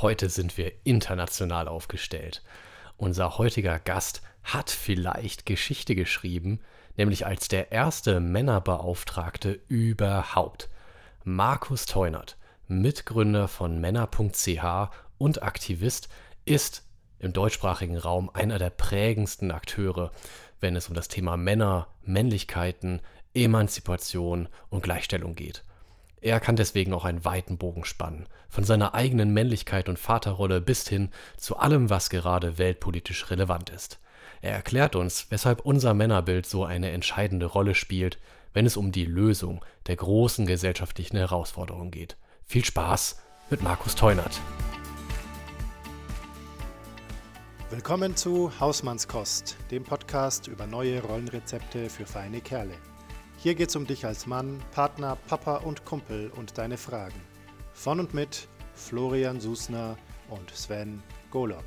Heute sind wir international aufgestellt. Unser heutiger Gast hat vielleicht Geschichte geschrieben, nämlich als der erste Männerbeauftragte überhaupt. Markus Teunert, Mitgründer von Männer.ch und Aktivist, ist im deutschsprachigen Raum einer der prägendsten Akteure, wenn es um das Thema Männer, Männlichkeiten, Emanzipation und Gleichstellung geht. Er kann deswegen auch einen weiten Bogen spannen, von seiner eigenen Männlichkeit und Vaterrolle bis hin zu allem, was gerade weltpolitisch relevant ist. Er erklärt uns, weshalb unser Männerbild so eine entscheidende Rolle spielt, wenn es um die Lösung der großen gesellschaftlichen Herausforderungen geht. Viel Spaß mit Markus Teunert. Willkommen zu Hausmannskost, dem Podcast über neue Rollenrezepte für feine Kerle. Hier geht's um dich als Mann, Partner, Papa und Kumpel und deine Fragen. Von und mit Florian Susner und Sven Golob.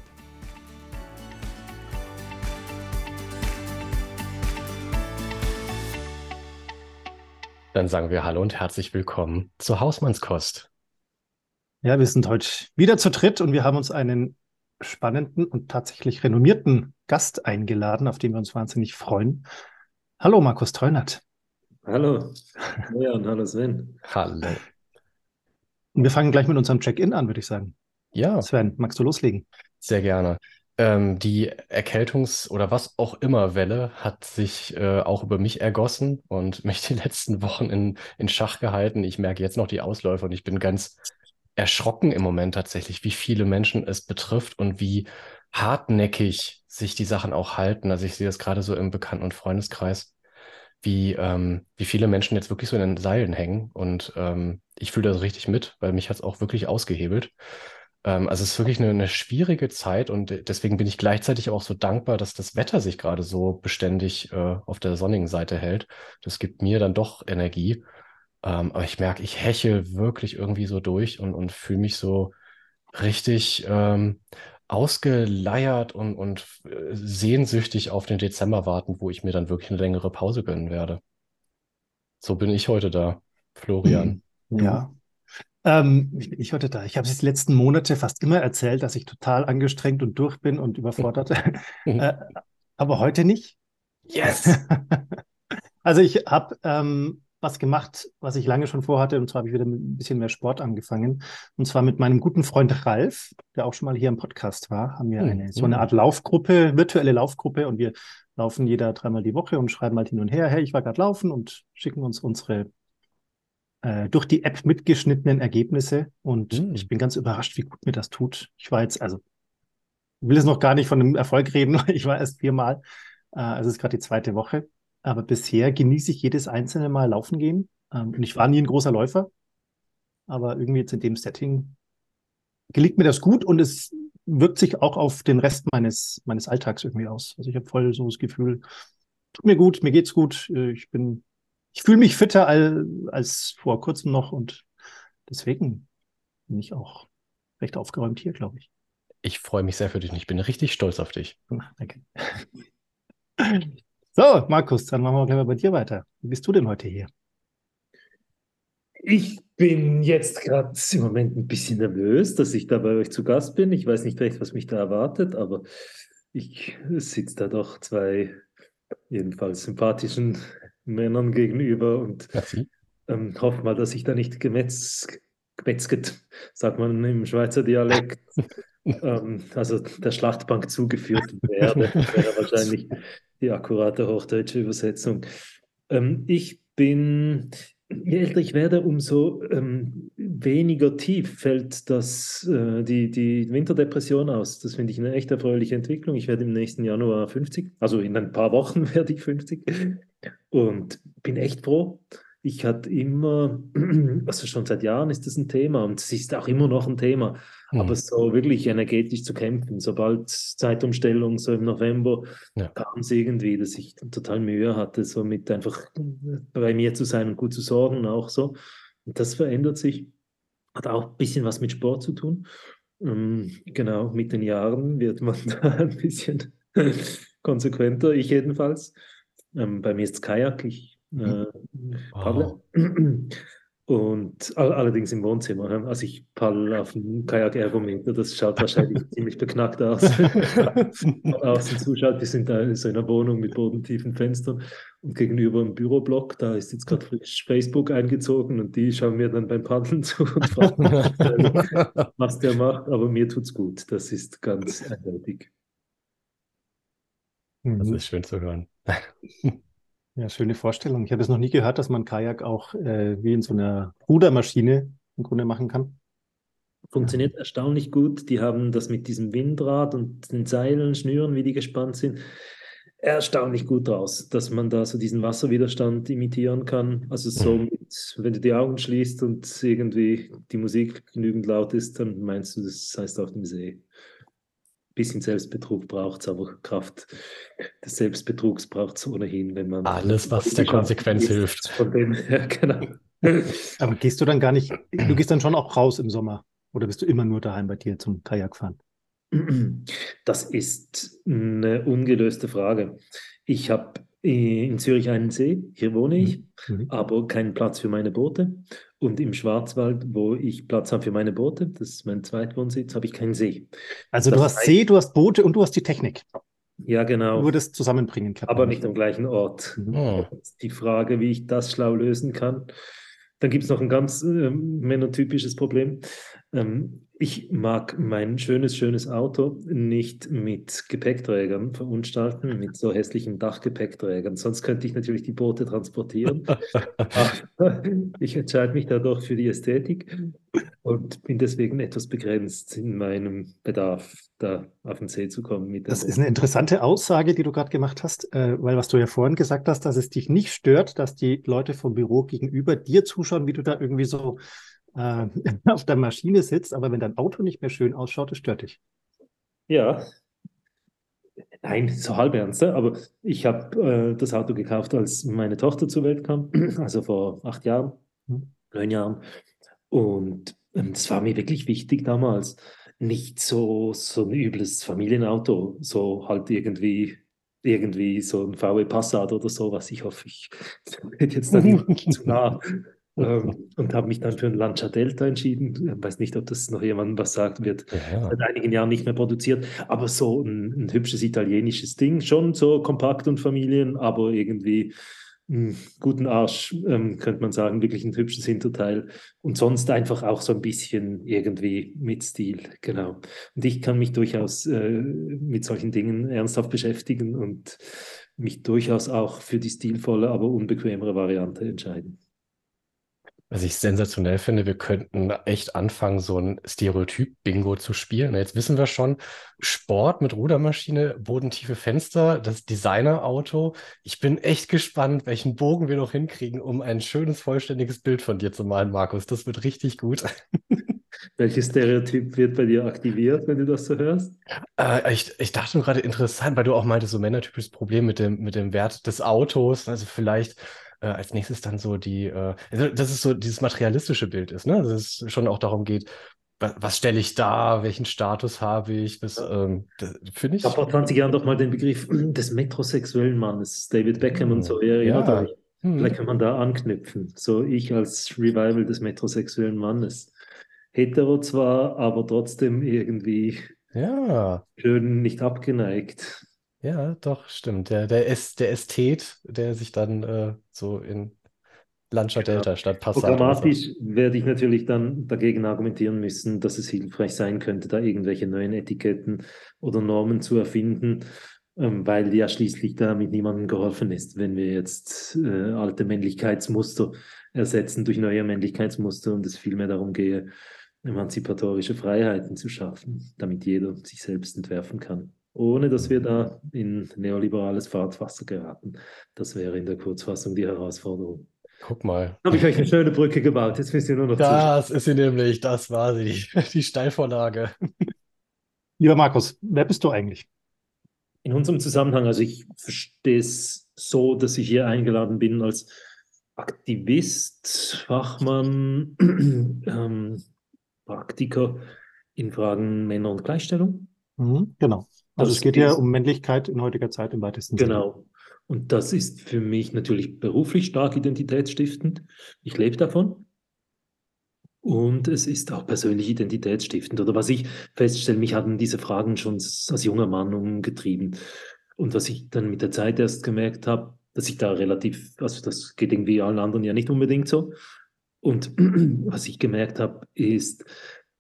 Dann sagen wir Hallo und herzlich willkommen zu Hausmannskost. Ja, wir sind heute wieder zu dritt und wir haben uns einen spannenden und tatsächlich renommierten Gast eingeladen, auf den wir uns wahnsinnig freuen. Hallo, Markus Treunert. Hallo, ja, und hallo Sven. Hallo. Und wir fangen gleich mit unserem Check-in an, würde ich sagen. Ja. Sven, magst du loslegen? Sehr gerne. Ähm, die Erkältungs- oder was auch immer Welle hat sich äh, auch über mich ergossen und mich die letzten Wochen in, in Schach gehalten. Ich merke jetzt noch die Ausläufer und ich bin ganz erschrocken im Moment tatsächlich, wie viele Menschen es betrifft und wie hartnäckig sich die Sachen auch halten. Also ich sehe das gerade so im Bekannten- und Freundeskreis wie, ähm, wie viele Menschen jetzt wirklich so in den Seilen hängen. Und ähm, ich fühle das richtig mit, weil mich hat es auch wirklich ausgehebelt. Ähm, also es ist wirklich eine, eine schwierige Zeit und deswegen bin ich gleichzeitig auch so dankbar, dass das Wetter sich gerade so beständig äh, auf der sonnigen Seite hält. Das gibt mir dann doch Energie. Ähm, aber ich merke, ich hechel wirklich irgendwie so durch und, und fühle mich so richtig ähm, ausgeleiert und, und äh, sehnsüchtig auf den Dezember warten, wo ich mir dann wirklich eine längere Pause gönnen werde. So bin ich heute da, Florian. Ja. Ähm, ich heute da? Ich habe es die letzten Monate fast immer erzählt, dass ich total angestrengt und durch bin und überfordert. äh, aber heute nicht. Yes! also ich habe ähm, was gemacht, was ich lange schon vorhatte. Und zwar habe ich wieder mit ein bisschen mehr Sport angefangen. Und zwar mit meinem guten Freund Ralf, der auch schon mal hier im Podcast war, haben wir eine, so eine Art Laufgruppe, virtuelle Laufgruppe. Und wir laufen jeder dreimal die Woche und schreiben halt hin und her, hey, ich war gerade laufen und schicken uns unsere äh, durch die App mitgeschnittenen Ergebnisse. Und mhm. ich bin ganz überrascht, wie gut mir das tut. Ich war jetzt, also, will jetzt noch gar nicht von dem Erfolg reden. Ich war erst viermal. Äh, also es ist gerade die zweite Woche. Aber bisher genieße ich jedes einzelne Mal laufen gehen. Ähm, und ich war nie ein großer Läufer. Aber irgendwie jetzt in dem Setting gelingt mir das gut und es wirkt sich auch auf den Rest meines, meines Alltags irgendwie aus. Also ich habe voll so das Gefühl, tut mir gut, mir geht's gut. Äh, ich bin, ich fühle mich fitter als, als vor kurzem noch und deswegen bin ich auch recht aufgeräumt hier, glaube ich. Ich freue mich sehr für dich und ich bin richtig stolz auf dich. Danke. So, Markus, dann machen wir gleich mal bei dir weiter. Wie bist du denn heute hier? Ich bin jetzt gerade im Moment ein bisschen nervös, dass ich da bei euch zu Gast bin. Ich weiß nicht recht, was mich da erwartet, aber ich sitze da doch zwei jedenfalls sympathischen Männern gegenüber und ähm, hoffe mal, dass ich da nicht gemetz, gemetzget, sagt man im Schweizer Dialekt, ähm, also der Schlachtbank zugeführt werde. wäre wahrscheinlich die akkurate hochdeutsche Übersetzung. Ähm, ich bin, je älter ich werde, umso ähm, weniger tief fällt das, äh, die, die Winterdepression aus. Das finde ich eine echt erfreuliche Entwicklung. Ich werde im nächsten Januar 50, also in ein paar Wochen werde ich 50 und bin echt froh. Ich hatte immer, also schon seit Jahren ist das ein Thema und es ist auch immer noch ein Thema Mhm. Aber so wirklich energetisch zu kämpfen, sobald Zeitumstellung, so im November, ja. kam es irgendwie, dass ich total Mühe hatte, so mit einfach bei mir zu sein und gut zu sorgen, auch so. Und das verändert sich. Hat auch ein bisschen was mit Sport zu tun. Ähm, genau, mit den Jahren wird man da ein bisschen konsequenter, ich jedenfalls. Ähm, bei mir ist es Kajak, ich äh, wow. Und allerdings im Wohnzimmer. Also ich paddel auf dem Kajak-Ergometer, das schaut wahrscheinlich ziemlich beknackt aus. Von außen zuschaut, die sind da in so einer Wohnung mit bodentiefen Fenstern und gegenüber einem Büroblock, da ist jetzt gerade frisch Facebook eingezogen und die schauen mir dann beim Paddeln zu und fragen, was der macht. Aber mir tut's gut, das ist ganz eindeutig. Das mhm. ist schön zu hören. Ja, schöne Vorstellung. Ich habe es noch nie gehört, dass man Kajak auch äh, wie in so einer Rudermaschine im Grunde machen kann. Funktioniert erstaunlich gut. Die haben das mit diesem Windrad und den Seilen, Schnüren, wie die gespannt sind, erstaunlich gut raus, dass man da so diesen Wasserwiderstand imitieren kann. Also so mhm. mit, wenn du die Augen schließt und irgendwie die Musik genügend laut ist, dann meinst du, das heißt auf dem See bisschen Selbstbetrug braucht es, aber Kraft des Selbstbetrugs braucht es ohnehin, wenn man. Alles, was der Konsequenz hilft. Von dem, ja, genau. Aber gehst du dann gar nicht, du gehst dann schon auch raus im Sommer oder bist du immer nur daheim bei dir zum Kajakfahren? Das ist eine ungelöste Frage. Ich habe in Zürich einen See, hier wohne ich, mhm. mhm. aber keinen Platz für meine Boote. Und im Schwarzwald, wo ich Platz habe für meine Boote, das ist mein Zweitwohnsitz, habe ich keinen See. Also das du hast heißt, See, du hast Boote und du hast die Technik. Ja, genau. Nur das Zusammenbringen kann. Aber nicht am gleichen Ort. Mhm. Die Frage, wie ich das schlau lösen kann. Dann gibt es noch ein ganz äh, männertypisches Problem. Ähm, ich mag mein schönes, schönes Auto nicht mit Gepäckträgern verunstalten, mit so hässlichen Dachgepäckträgern. Sonst könnte ich natürlich die Boote transportieren. ich entscheide mich dadurch für die Ästhetik und bin deswegen etwas begrenzt in meinem Bedarf, da auf den See zu kommen. Mit das ist eine interessante Aussage, die du gerade gemacht hast, äh, weil was du ja vorhin gesagt hast, dass es dich nicht stört, dass die Leute vom Büro gegenüber dir zuschauen, wie du da irgendwie so äh, auf der Maschine sitzt, aber wenn dein Auto nicht mehr schön ausschaut, das stört dich. Ja. Nein, so halb ernst, aber ich habe äh, das Auto gekauft, als meine Tochter zur Welt kam, also vor acht Jahren, hm. neun Jahren. Und ähm, das war mir wirklich wichtig damals. Nicht so, so ein übles Familienauto, so halt irgendwie irgendwie so ein VW Passat oder so, was ich hoffe, ich werde jetzt da nicht zu nah ähm, und habe mich dann für ein Lancia Delta entschieden. Ich weiß nicht, ob das noch jemandem was sagt, wird ja. seit einigen Jahren nicht mehr produziert, aber so ein, ein, hübsches italienisches Ding, schon so kompakt und Familien, aber irgendwie einen guten Arsch, ähm, könnte man sagen, wirklich ein hübsches Hinterteil und sonst einfach auch so ein bisschen irgendwie mit Stil, genau. Und ich kann mich durchaus äh, mit solchen Dingen ernsthaft beschäftigen und mich durchaus auch für die stilvolle, aber unbequemere Variante entscheiden. Was ich sensationell finde, wir könnten echt anfangen, so ein Stereotyp-Bingo zu spielen. Jetzt wissen wir schon, Sport mit Rudermaschine, bodentiefe Fenster, das Designerauto. Ich bin echt gespannt, welchen Bogen wir noch hinkriegen, um ein schönes, vollständiges Bild von dir zu malen, Markus. Das wird richtig gut. Welches Stereotyp wird bei dir aktiviert, wenn du das so hörst? Äh, ich, ich dachte gerade interessant, weil du auch meintest, so männertypisches Problem mit dem, mit dem Wert des Autos. Also vielleicht äh, als nächstes dann so die, äh, also dass es so dieses materialistische Bild ist, ne? Dass es schon auch darum geht, was, was stelle ich da, welchen Status habe ich, das, ähm, das finde ich. Ich habe vor 20 Jahren doch mal den Begriff des metrosexuellen Mannes, David Beckham hm. und so, ja. euch. Hm. Vielleicht kann man da anknüpfen. So ich als Revival des metrosexuellen Mannes. Hetero zwar, aber trotzdem irgendwie ja. schön nicht abgeneigt. Ja, doch, stimmt. Der, der, ist der Ästhet, der sich dann äh, so in Lancia genau. Delta statt Passat. Programmatisch werde ich natürlich dann dagegen argumentieren müssen, dass es hilfreich sein könnte, da irgendwelche neuen Etiketten oder Normen zu erfinden, ähm, weil ja schließlich damit niemandem geholfen ist, wenn wir jetzt äh, alte Männlichkeitsmuster ersetzen durch neue Männlichkeitsmuster und es vielmehr darum gehe, emanzipatorische Freiheiten zu schaffen, damit jeder sich selbst entwerfen kann ohne dass wir da in neoliberales Fahrtwasser geraten. Das wäre in der Kurzfassung die Herausforderung. Guck mal. Habe ich euch eine schöne Brücke gebaut. Jetzt müsst ihr nur noch Das zuschauen. ist sie nämlich. Das war sie, die, die Steilvorlage. Lieber Markus, wer bist du eigentlich? In unserem Zusammenhang, also ich verstehe es so, dass ich hier eingeladen bin als Aktivist, Fachmann, ähm, Praktiker in Fragen Männer und Gleichstellung. Mhm, genau. Also es geht ja um Männlichkeit in heutiger Zeit im weitesten Sinne. Genau. Und das ist für mich natürlich beruflich stark identitätsstiftend. Ich lebe davon. und es ist auch persönlich identitätsstiftend. Oder was ich feststelle, mich hatten diese Fragen schon als junger Mann umgetrieben. Und was ich dann mit der Zeit erst gemerkt habe, dass ich da relativ, also das geht irgendwie allen anderen ja nicht unbedingt so. Und was ich gemerkt habe, ist,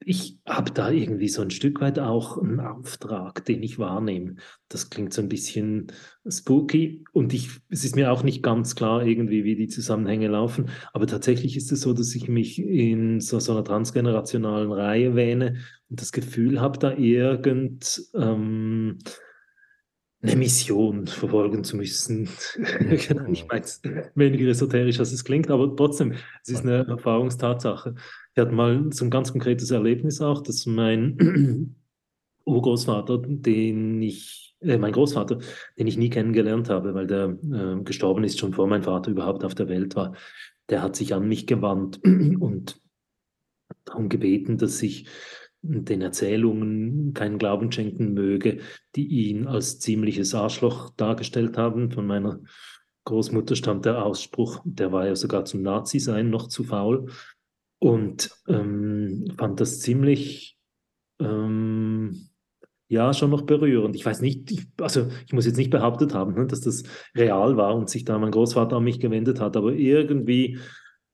ich habe da irgendwie so ein Stück weit auch einen Auftrag, den ich wahrnehme. Das klingt so ein bisschen spooky und ich, es ist mir auch nicht ganz klar irgendwie, wie die Zusammenhänge laufen. Aber tatsächlich ist es so, dass ich mich in so, so einer transgenerationalen Reihe wähne und das Gefühl habe, da irgend ähm, eine Mission verfolgen zu müssen. Genau, ich meine es weniger esoterisch, als es klingt, aber trotzdem, es ist eine Erfahrungstatsache. Ich hatte mal so ein ganz konkretes Erlebnis auch, dass mein Urgroßvater, den ich, äh, mein Großvater, den ich nie kennengelernt habe, weil der äh, gestorben ist, schon vor mein Vater überhaupt auf der Welt war, der hat sich an mich gewandt und darum gebeten, dass ich den Erzählungen keinen Glauben schenken möge, die ihn als ziemliches Arschloch dargestellt haben. Von meiner Großmutter stammt der Ausspruch, der war ja sogar zum Nazi-Sein noch zu faul und ähm, fand das ziemlich, ähm, ja, schon noch berührend. Ich weiß nicht, ich, also ich muss jetzt nicht behauptet haben, ne, dass das real war und sich da mein Großvater an mich gewendet hat, aber irgendwie,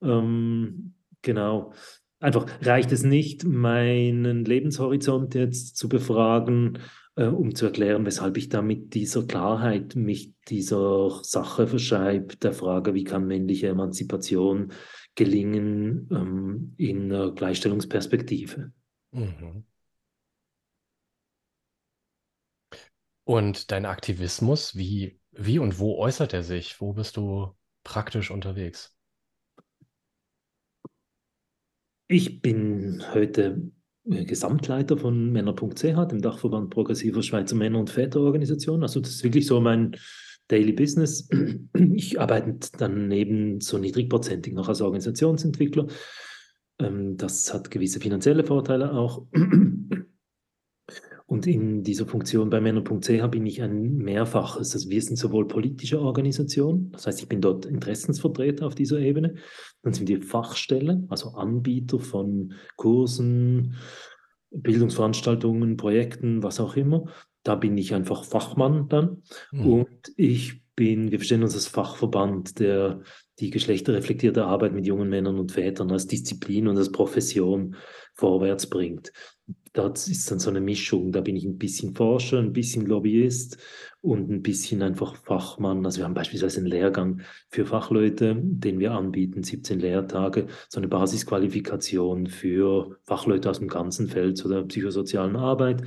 ähm, genau, einfach reicht es nicht, meinen Lebenshorizont jetzt zu befragen, äh, um zu erklären, weshalb ich da mit dieser Klarheit mich dieser Sache verschreibe, der Frage, wie kann männliche Emanzipation gelingen ähm, in einer Gleichstellungsperspektive. Mhm. Und dein Aktivismus, wie, wie und wo äußert er sich? Wo bist du praktisch unterwegs? Ich bin heute äh, Gesamtleiter von Männer.ch, dem Dachverband progressiver Schweizer Männer- und Väterorganisationen. Also das ist wirklich so mein Daily Business. Ich arbeite daneben so niedrigprozentig noch als Organisationsentwickler. Ähm, das hat gewisse finanzielle Vorteile auch. Und in dieser Funktion bei Männer.ch bin ich ein mehrfaches. Also wir sind sowohl politische Organisation, das heißt, ich bin dort Interessensvertreter auf dieser Ebene. Dann sind wir Fachstelle, also Anbieter von Kursen, Bildungsveranstaltungen, Projekten, was auch immer. Da bin ich einfach Fachmann dann. Mhm. Und ich bin, wir verstehen uns als Fachverband, der die geschlechterreflektierte Arbeit mit jungen Männern und Vätern als Disziplin und als Profession vorwärts bringt. Das ist dann so eine Mischung. Da bin ich ein bisschen Forscher, ein bisschen Lobbyist und ein bisschen einfach Fachmann. Also wir haben beispielsweise einen Lehrgang für Fachleute, den wir anbieten, 17 Lehrtage, so eine Basisqualifikation für Fachleute aus dem ganzen Feld zu der psychosozialen Arbeit.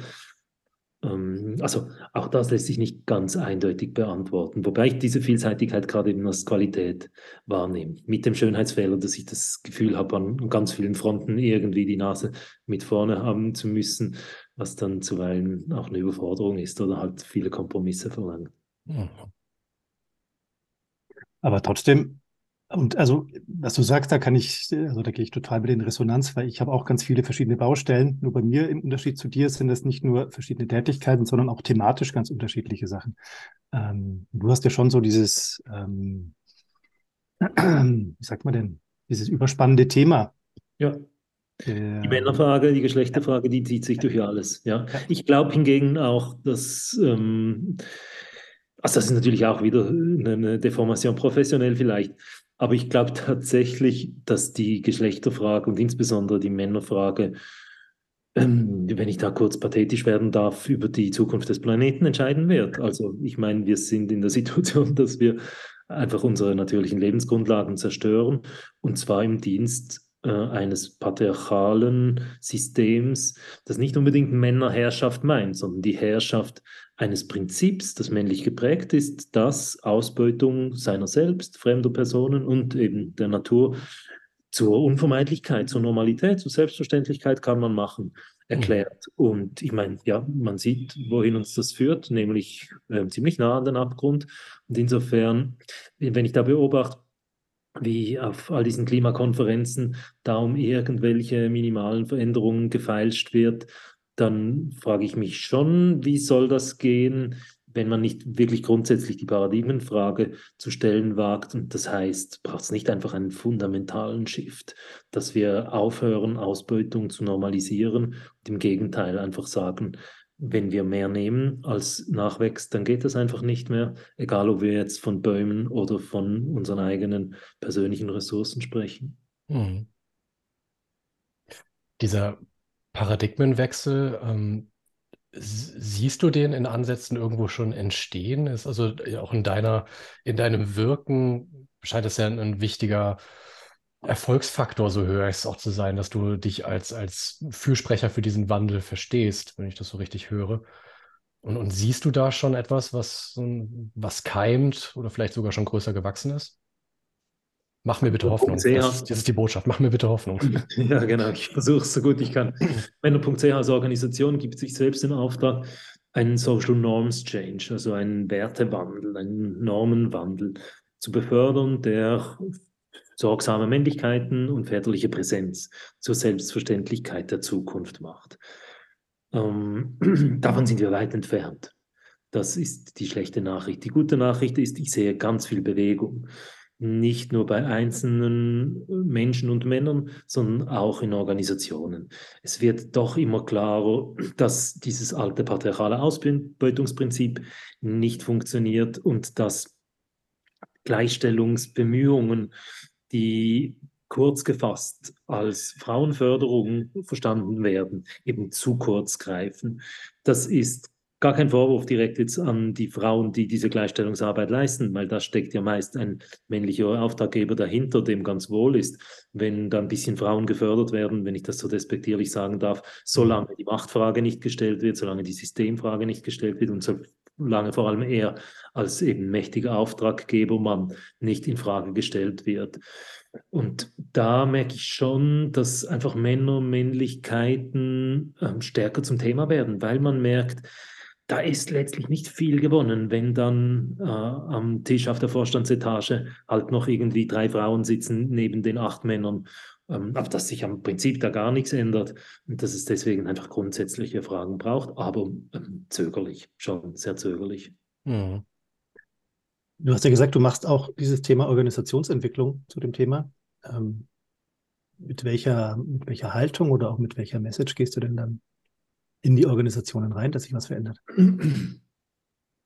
Ähm, also auch das lässt sich nicht ganz eindeutig beantworten, wobei ich diese Vielseitigkeit gerade eben als Qualität wahrnehme. Mit dem Schönheitsfehler, dass ich das Gefühl habe, an ganz vielen Fronten irgendwie die Nase mit vorne haben zu müssen, was dann zuweilen auch eine Überforderung ist oder halt viele Kompromisse verlangt. Mhm. Aber trotzdem und also, was du sagst, da kann ich, also da gehe ich total mit in Resonanz, weil ich habe auch ganz viele verschiedene Baustellen. Nur bei mir im Unterschied zu dir sind das nicht nur verschiedene Tätigkeiten, sondern auch thematisch ganz unterschiedliche Sachen. Ähm, du hast ja schon so dieses, ähm, wie sagt man denn, dieses überspannende Thema. Ja. Die Männerfrage, die Geschlechterfrage, die zieht sich durch alles. Ja. Ich glaube hingegen auch, dass ähm, also das ist natürlich auch wieder eine Deformation professionell vielleicht, aber ich glaube tatsächlich, dass die Geschlechterfrage und insbesondere die Männerfrage, ähm, wenn ich da kurz pathetisch werden darf, über die Zukunft des Planeten entscheiden wird. Also ich meine, wir sind in der Situation, dass wir einfach unsere natürlichen Lebensgrundlagen zerstören und zwar im Dienst äh, eines patriarchalen Systems, das nicht unbedingt Männerherrschaft meint, sondern die Herrschaft eines Prinzips, das männlich geprägt ist, das Ausbeutung seiner selbst, fremder Personen und eben der Natur zur Unvermeidlichkeit, zur Normalität, zur Selbstverständlichkeit kann man machen, erklärt. Mhm. Und ich meine, ja, man sieht, wohin uns das führt, nämlich äh, ziemlich nah an den Abgrund. Und insofern, wenn ich da beobachte, wie auf all diesen Klimakonferenzen da um irgendwelche minimalen Veränderungen gefeilscht wird, dann frage ich mich schon, wie soll das gehen, wenn man nicht wirklich grundsätzlich die Paradigmenfrage zu stellen wagt. Und das heißt, braucht es nicht einfach einen fundamentalen Shift, dass wir aufhören, Ausbeutung zu normalisieren und im Gegenteil einfach sagen, wenn wir mehr nehmen als nachwächst, dann geht das einfach nicht mehr, egal ob wir jetzt von Bäumen oder von unseren eigenen persönlichen Ressourcen sprechen. Mhm. Dieser Paradigmenwechsel, ähm, siehst du den in Ansätzen irgendwo schon entstehen? Ist also auch in deiner, in deinem Wirken scheint es ja ein, wichtiger Erfolgsfaktor, so höre ich es auch zu sein, dass du dich als, als Fürsprecher für diesen Wandel verstehst, wenn ich das so richtig höre. Und, und siehst du da schon etwas, was, was keimt oder vielleicht sogar schon größer gewachsen ist? Mach mir bitte Hoffnung. Das ist, das ist, die Botschaft. Mach mir bitte Hoffnung. Ja, genau. Ich versuche es so gut ich kann. Männer.ch als Organisation gibt sich selbst den Auftrag, einen Social Norms Change, also einen Wertewandel, einen Normenwandel zu befördern, der sorgsame Männlichkeiten und väterliche Präsenz zur Selbstverständlichkeit der Zukunft macht. Ähm, davon sind wir weit entfernt. Das ist die schlechte Nachricht. Die gute Nachricht ist, ich sehe ganz viel Bewegung. Nicht nur bei einzelnen Menschen und Männern, sondern auch in Organisationen. Es wird doch immer klarer, dass dieses alte patriarchale Ausbeutungsprinzip nicht funktioniert und dass Gleichstellungsbemühungen die kurz gefasst als Frauenförderung verstanden werden, eben zu kurz greifen. Das ist gar kein Vorwurf direkt jetzt an die Frauen, die diese Gleichstellungsarbeit leisten, weil da steckt ja meist ein männlicher Auftraggeber dahinter, dem ganz wohl ist, wenn da ein bisschen Frauen gefördert werden, wenn ich das so despektierlich sagen darf, solange die Machtfrage nicht gestellt wird, solange die Systemfrage nicht gestellt wird und solange vor allem er als eben mächtiger Auftraggebermann nicht in Frage gestellt wird. Und da merke ich schon, dass einfach Männer, Männlichkeiten äh, stärker zum Thema werden, weil man merkt, da ist letztlich nicht viel gewonnen, wenn dann äh, am Tisch auf der Vorstandsetage halt noch irgendwie drei Frauen sitzen neben den acht Männern. Ähm, aber dass sich am Prinzip da gar nichts ändert und dass es deswegen einfach grundsätzliche Fragen braucht, aber ähm, zögerlich, schon sehr zögerlich. Mhm. Du hast ja gesagt, du machst auch dieses Thema Organisationsentwicklung zu dem Thema. Ähm, mit, welcher, mit welcher Haltung oder auch mit welcher Message gehst du denn dann in die Organisationen rein, dass sich was verändert?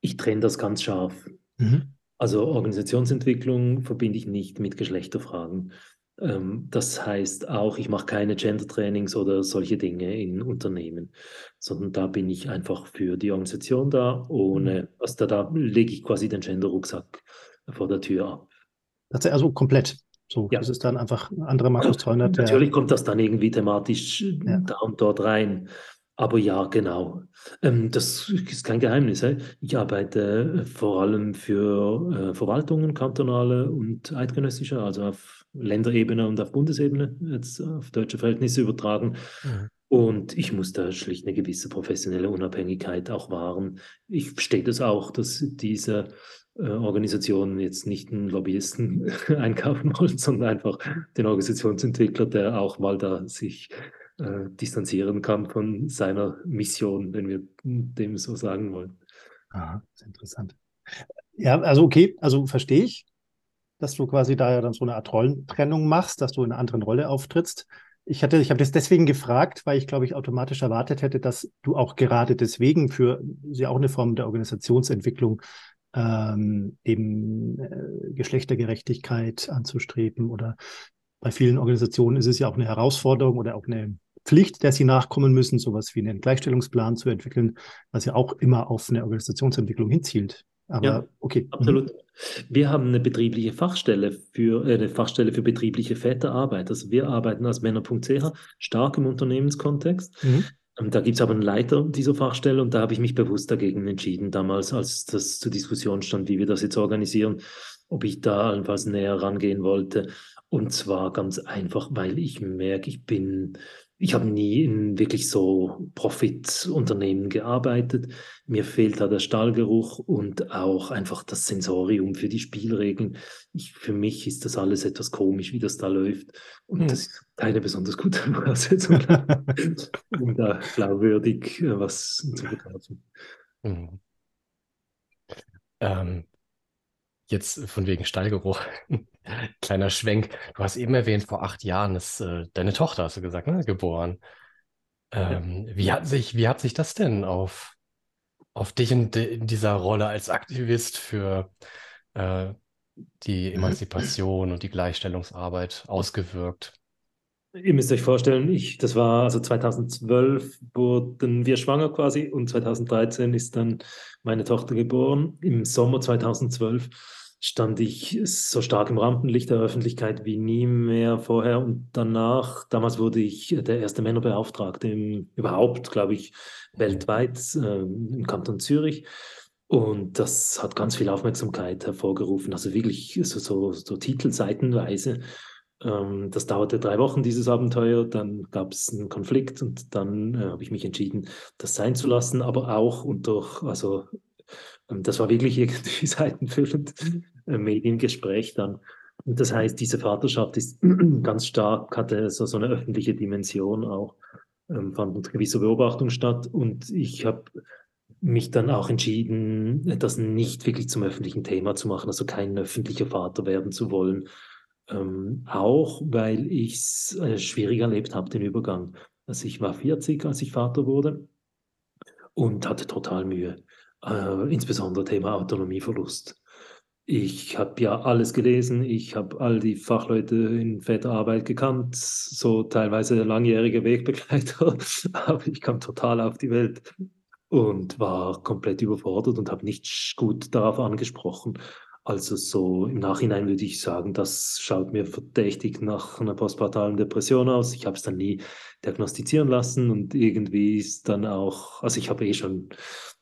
Ich trenne das ganz scharf. Mhm. Also Organisationsentwicklung verbinde ich nicht mit Geschlechterfragen. Ähm, das heißt auch, ich mache keine Gender-Trainings oder solche Dinge in Unternehmen, sondern da bin ich einfach für die Organisation da, ohne, mhm. also da, da lege ich quasi den Gender-Rucksack vor der Tür ab. Also komplett. So, ja. das ist dann einfach ein anderer Markus Treunert. Natürlich kommt das dann irgendwie thematisch ja. da und dort rein. Aber ja, genau. Ähm, das ist kein Geheimnis. He? Ich arbeite äh, vor allem für äh, Verwaltungen, kantonale und eidgenössische, also auf Länderebene und auf Bundesebene, jetzt auf deutsche Verhältnisse übertragen. Mhm. Und ich muss da schlicht eine gewisse professionelle Unabhängigkeit auch wahren. Ich verstehe das auch, dass diese äh, Organisationen jetzt nicht einen Lobbyisten einkaufen wollen, sondern einfach den Organisationsentwickler, der auch mal da sich äh, distanzieren kann von seiner Mission, wenn wir dem so sagen wollen. Aha, ist interessant. Ja, also okay, also verstehe ich, dass du quasi da ja dann so eine Art Rollentrennung machst, dass du in einer anderen Rolle auftrittst. Ich hatte, ich habe das deswegen gefragt, weil ich glaube ich automatisch erwartet hätte, dass du auch gerade deswegen für sie auch eine Form der Organisationsentwicklung ähm, eben äh, Geschlechtergerechtigkeit anzustreben oder bei vielen Organisationen ist es ja auch eine Herausforderung oder auch eine Pflicht, der sie nachkommen müssen, sowas wie einen Gleichstellungsplan zu entwickeln, was ja auch immer auf eine Organisationsentwicklung hinzielt. Aber ja, okay. Mhm. Absolut. Wir haben eine betriebliche Fachstelle für äh, eine Fachstelle für betriebliche Väterarbeit. Also wir arbeiten als Männer.ch stark im Unternehmenskontext. Mhm. Ähm, da gibt es aber einen Leiter dieser Fachstelle und da habe ich mich bewusst dagegen entschieden, damals, als das zur Diskussion stand, wie wir das jetzt organisieren, ob ich da allenfalls näher rangehen wollte. Und zwar ganz einfach, weil ich merke, ich bin ich habe nie in wirklich so Profitunternehmen gearbeitet. Mir fehlt da der Stahlgeruch und auch einfach das Sensorium für die Spielregeln. Ich, für mich ist das alles etwas komisch, wie das da läuft. Und hm. das ist keine besonders gute Voraussetzung, um da glaubwürdig äh, was zu verkaufen. Hm. Ähm, jetzt von wegen Stallgeruch, kleiner Schwenk. Du hast eben erwähnt, vor acht Jahren ist äh, deine Tochter, hast du gesagt, ne, geboren. Ähm, wie hat sich, wie hat sich das denn auf, auf dich in, in dieser Rolle als Aktivist für äh, die Emanzipation und die Gleichstellungsarbeit ausgewirkt? Ihr müsst euch vorstellen, ich, das war also 2012 wurden wir schwanger quasi und 2013 ist dann meine Tochter geboren. Im Sommer 2012 stand ich so stark im Rampenlicht der Öffentlichkeit wie nie mehr vorher und danach, damals wurde ich der erste Männerbeauftragte im, überhaupt, glaube ich, weltweit äh, im Kanton Zürich. Und das hat ganz viel Aufmerksamkeit hervorgerufen, also wirklich so, so, so titelseitenweise. Ähm, das dauerte drei Wochen, dieses Abenteuer. Dann gab es einen Konflikt und dann äh, habe ich mich entschieden, das sein zu lassen, aber auch und durch, also ähm, das war wirklich irgendwie seitenfüllend, äh, Mediengespräch dann. Und das heißt, diese Vaterschaft ist ganz stark, hatte so, so eine öffentliche Dimension auch, ähm, fand unter gewisser Beobachtung statt. Und ich habe mich dann auch entschieden, das nicht wirklich zum öffentlichen Thema zu machen, also kein öffentlicher Vater werden zu wollen, ähm, auch weil ich es äh, schwierig erlebt habe, den Übergang. Also ich war 40, als ich Vater wurde und hatte total Mühe, äh, insbesondere Thema Autonomieverlust. Ich habe ja alles gelesen, ich habe all die Fachleute in Väterarbeit gekannt, so teilweise langjährige Wegbegleiter, aber ich kam total auf die Welt und war komplett überfordert und habe nicht gut darauf angesprochen. Also so im Nachhinein würde ich sagen, das schaut mir verdächtig nach einer postpartalen Depression aus. Ich habe es dann nie diagnostizieren lassen und irgendwie ist dann auch, also ich habe eh schon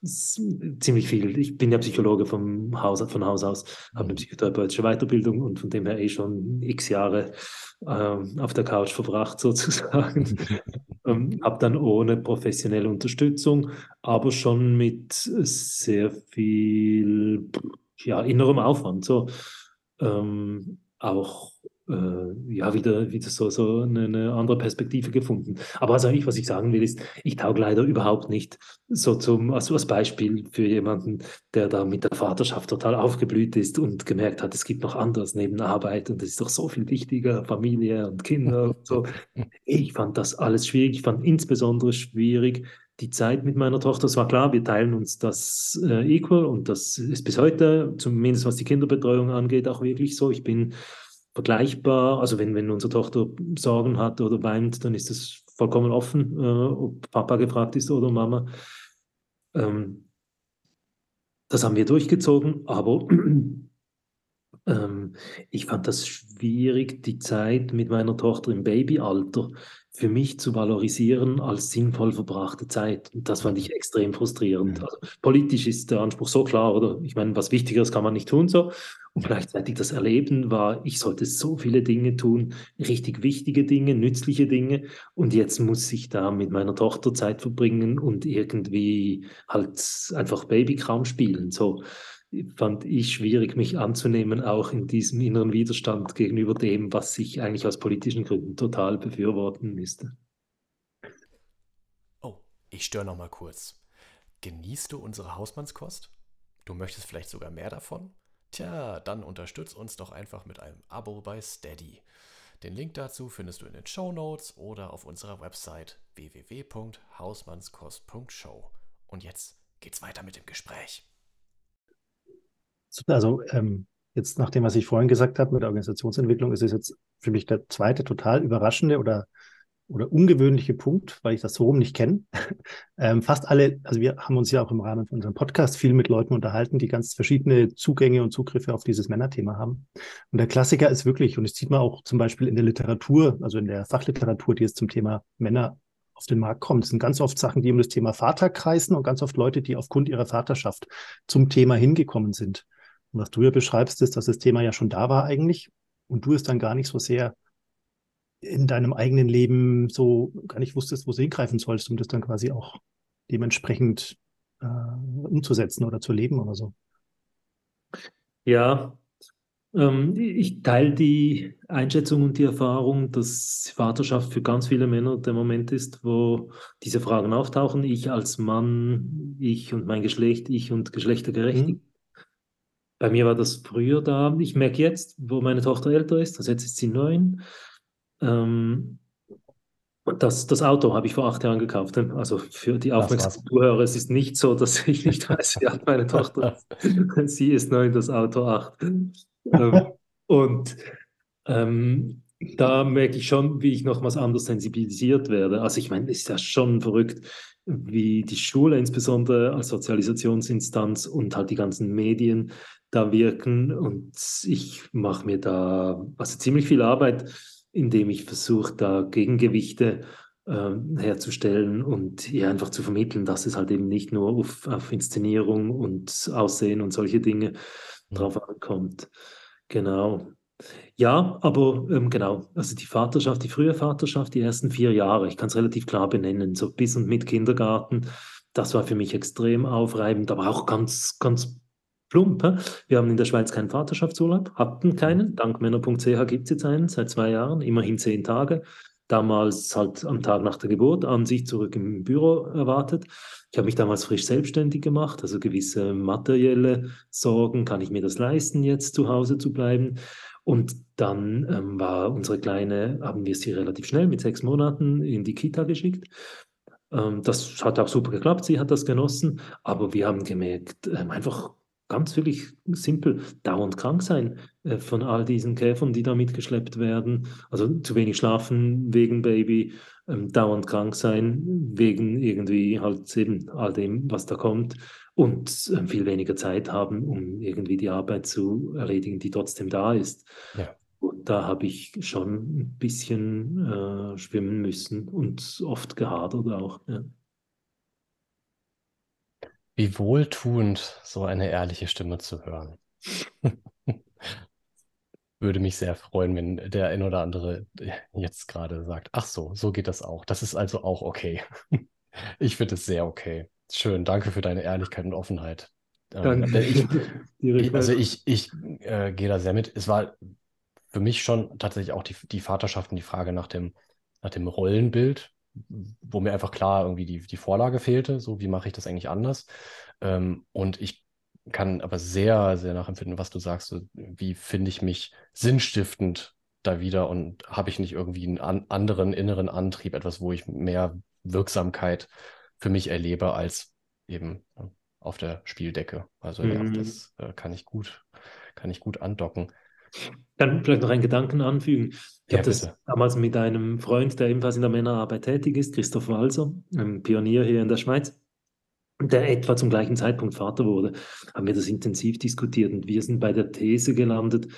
ziemlich viel, ich bin ja Psychologe vom Haus, von Haus aus, habe eine mhm. psychotherapeutische Weiterbildung und von dem her eh schon x Jahre ähm, auf der Couch verbracht sozusagen. ähm, habe dann ohne professionelle Unterstützung, aber schon mit sehr viel ja, innerem Aufwand so ähm, auch äh, ja wieder, wieder so, so eine, eine, andere Perspektive gefunden. Aber also ich, was ich sagen will, ist, ich tauge leider überhaupt nicht so zum, also als Beispiel für jemanden, der da mit der Vaterschaft total aufgeblüht ist und gemerkt hat, es gibt noch anderes neben Arbeit und es ist doch so viel wichtiger, Familie und Kinder und so. Ich fand das alles schwierig. Ich fand insbesondere schwierig, die Zeit mit meiner Tochter, es war klar, wir teilen uns das äh, equal und das ist bis heute, zumindest was die Kinderbetreuung angeht, auch wirklich so. Ich bin vergleichbar, also wenn, wenn unsere Tochter Sorgen hat oder weint, dann ist es vollkommen offen, äh, ob Papa gefragt ist oder Mama. Ähm, das haben wir durchgezogen, aber ähm, ich fand das schwierig, die Zeit mit meiner Tochter im Babyalter für mich zu valorisieren als sinnvoll verbrachte Zeit. Und das fand ich extrem frustrierend. Also, politisch ist der Anspruch so klar, oder? Ich meine, was Wichtigeres kann man nicht tun so. Und gleichzeitig das Erleben war, ich sollte so viele Dinge tun, richtig wichtige Dinge, nützliche Dinge. Und jetzt muss ich da mit meiner Tochter Zeit verbringen und irgendwie halt einfach Babykram spielen. So fand ich schwierig, mich anzunehmen, auch in diesem inneren Widerstand gegenüber dem, was ich eigentlich aus politischen Gründen total befürworten müsste. Oh, ich störe noch mal kurz. Genießt du unsere Hausmannskost? Du möchtest vielleicht sogar mehr davon? Tja, dann unterstütz uns doch einfach mit einem Abo bei Steady. Den Link dazu findest du in den Show Notes oder auf unserer Website www.hausmannskost.show. Und jetzt geht's weiter mit dem Gespräch also ähm, jetzt nach dem, was ich vorhin gesagt habe mit der Organisationsentwicklung, ist es jetzt für mich der zweite total überraschende oder, oder ungewöhnliche Punkt, weil ich das so rum nicht kenne. ähm, fast alle, also wir haben uns ja auch im Rahmen von unserem Podcast viel mit Leuten unterhalten, die ganz verschiedene Zugänge und Zugriffe auf dieses Männerthema haben. Und der Klassiker ist wirklich, und das sieht man auch zum Beispiel in der Literatur, also in der Fachliteratur, die jetzt zum Thema Männer auf den Markt kommt. Es sind ganz oft Sachen, die um das Thema Vater kreisen und ganz oft Leute, die aufgrund ihrer Vaterschaft zum Thema hingekommen sind. Und was du ja beschreibst, ist, dass das Thema ja schon da war eigentlich und du es dann gar nicht so sehr in deinem eigenen Leben so gar nicht wusstest, wo du hingreifen sollst, um das dann quasi auch dementsprechend äh, umzusetzen oder zu leben oder so. Ja, ähm, ich teile die Einschätzung und die Erfahrung, dass Vaterschaft für ganz viele Männer der Moment ist, wo diese Fragen auftauchen. Ich als Mann, ich und mein Geschlecht, ich und Geschlechtergerechtigkeit. Mhm bei mir war das früher da. Ich merke jetzt, wo meine Tochter älter ist, also jetzt ist sie neun, ähm, das, das Auto habe ich vor acht Jahren gekauft. Also für die aufmerksamen Zuhörer, es ist nicht so, dass ich nicht weiß, wie alt meine Tochter ist. Sie ist neun, das Auto acht. Ähm, und ähm, da merke ich schon, wie ich nochmals anders sensibilisiert werde. Also ich meine, ist ja schon verrückt, wie die Schule insbesondere als Sozialisationsinstanz und halt die ganzen Medien da wirken. Und ich mache mir da also ziemlich viel Arbeit indem ich versuche, da Gegengewichte äh, herzustellen und ja einfach zu vermitteln, dass es halt eben nicht nur auf, auf Inszenierung und Aussehen und solche Dinge drauf ankommt. Genau. Ja, aber ähm, genau, also die Vaterschaft, die frühe Vaterschaft, die ersten vier Jahre, ich kann es relativ klar benennen, so bis und mit Kindergarten, das war für mich extrem aufreibend, aber auch ganz, ganz plump. Wir haben in der Schweiz keinen Vaterschaftsurlaub, hatten keinen. Dank Männer.ch gibt es jetzt einen seit zwei Jahren, immerhin zehn Tage. Damals halt am Tag nach der Geburt an sich zurück im Büro erwartet. Ich habe mich damals frisch selbstständig gemacht, also gewisse materielle Sorgen, kann ich mir das leisten, jetzt zu Hause zu bleiben? Und dann ähm, war unsere Kleine, haben wir sie relativ schnell mit sechs Monaten in die Kita geschickt. Ähm, das hat auch super geklappt, sie hat das genossen, aber wir haben gemerkt, ähm, einfach ganz wirklich simpel dauernd krank sein äh, von all diesen Käfern, die da mitgeschleppt werden. Also zu wenig schlafen wegen Baby, ähm, dauernd krank sein wegen irgendwie halt eben all dem, was da kommt und äh, viel weniger Zeit haben, um irgendwie die Arbeit zu erledigen, die trotzdem da ist. Ja. Und da habe ich schon ein bisschen äh, schwimmen müssen und oft gehadert auch. Ja. Wie wohltuend, so eine ehrliche Stimme zu hören. Würde mich sehr freuen, wenn der ein oder andere jetzt gerade sagt, ach so, so geht das auch. Das ist also auch okay. Ich finde es sehr okay. Schön, danke für deine Ehrlichkeit und Offenheit. Ähm, ich, also ich, ich äh, gehe da sehr mit. Es war für mich schon tatsächlich auch die, die Vaterschaft und die Frage nach dem, nach dem Rollenbild wo mir einfach klar irgendwie die, die Vorlage fehlte, so wie mache ich das eigentlich anders. Ähm, und ich kann aber sehr, sehr nachempfinden, was du sagst, so, wie finde ich mich sinnstiftend da wieder und habe ich nicht irgendwie einen an, anderen inneren Antrieb, etwas, wo ich mehr Wirksamkeit für mich erlebe als eben ne, auf der Spieldecke. Also mhm. ja, das äh, kann ich gut, kann ich gut andocken kann vielleicht noch einen Gedanken anfügen. Ich ja, habe das damals mit einem Freund, der ebenfalls in der Männerarbeit tätig ist, Christoph Walser, ein Pionier hier in der Schweiz, der etwa zum gleichen Zeitpunkt Vater wurde, haben wir das intensiv diskutiert und wir sind bei der These gelandet,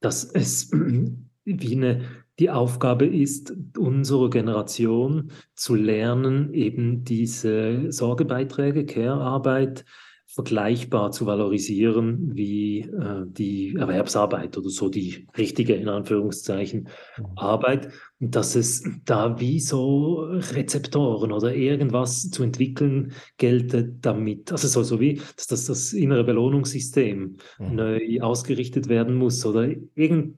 dass es wie eine die Aufgabe ist, unserer Generation zu lernen, eben diese Sorgebeiträge, Care-Arbeit vergleichbar zu valorisieren wie äh, die Erwerbsarbeit oder so die richtige, in Anführungszeichen, mhm. Arbeit. Und dass es da wie so Rezeptoren oder irgendwas zu entwickeln gelte damit, also so, so wie, dass das, das innere Belohnungssystem mhm. neu ausgerichtet werden muss oder irgend,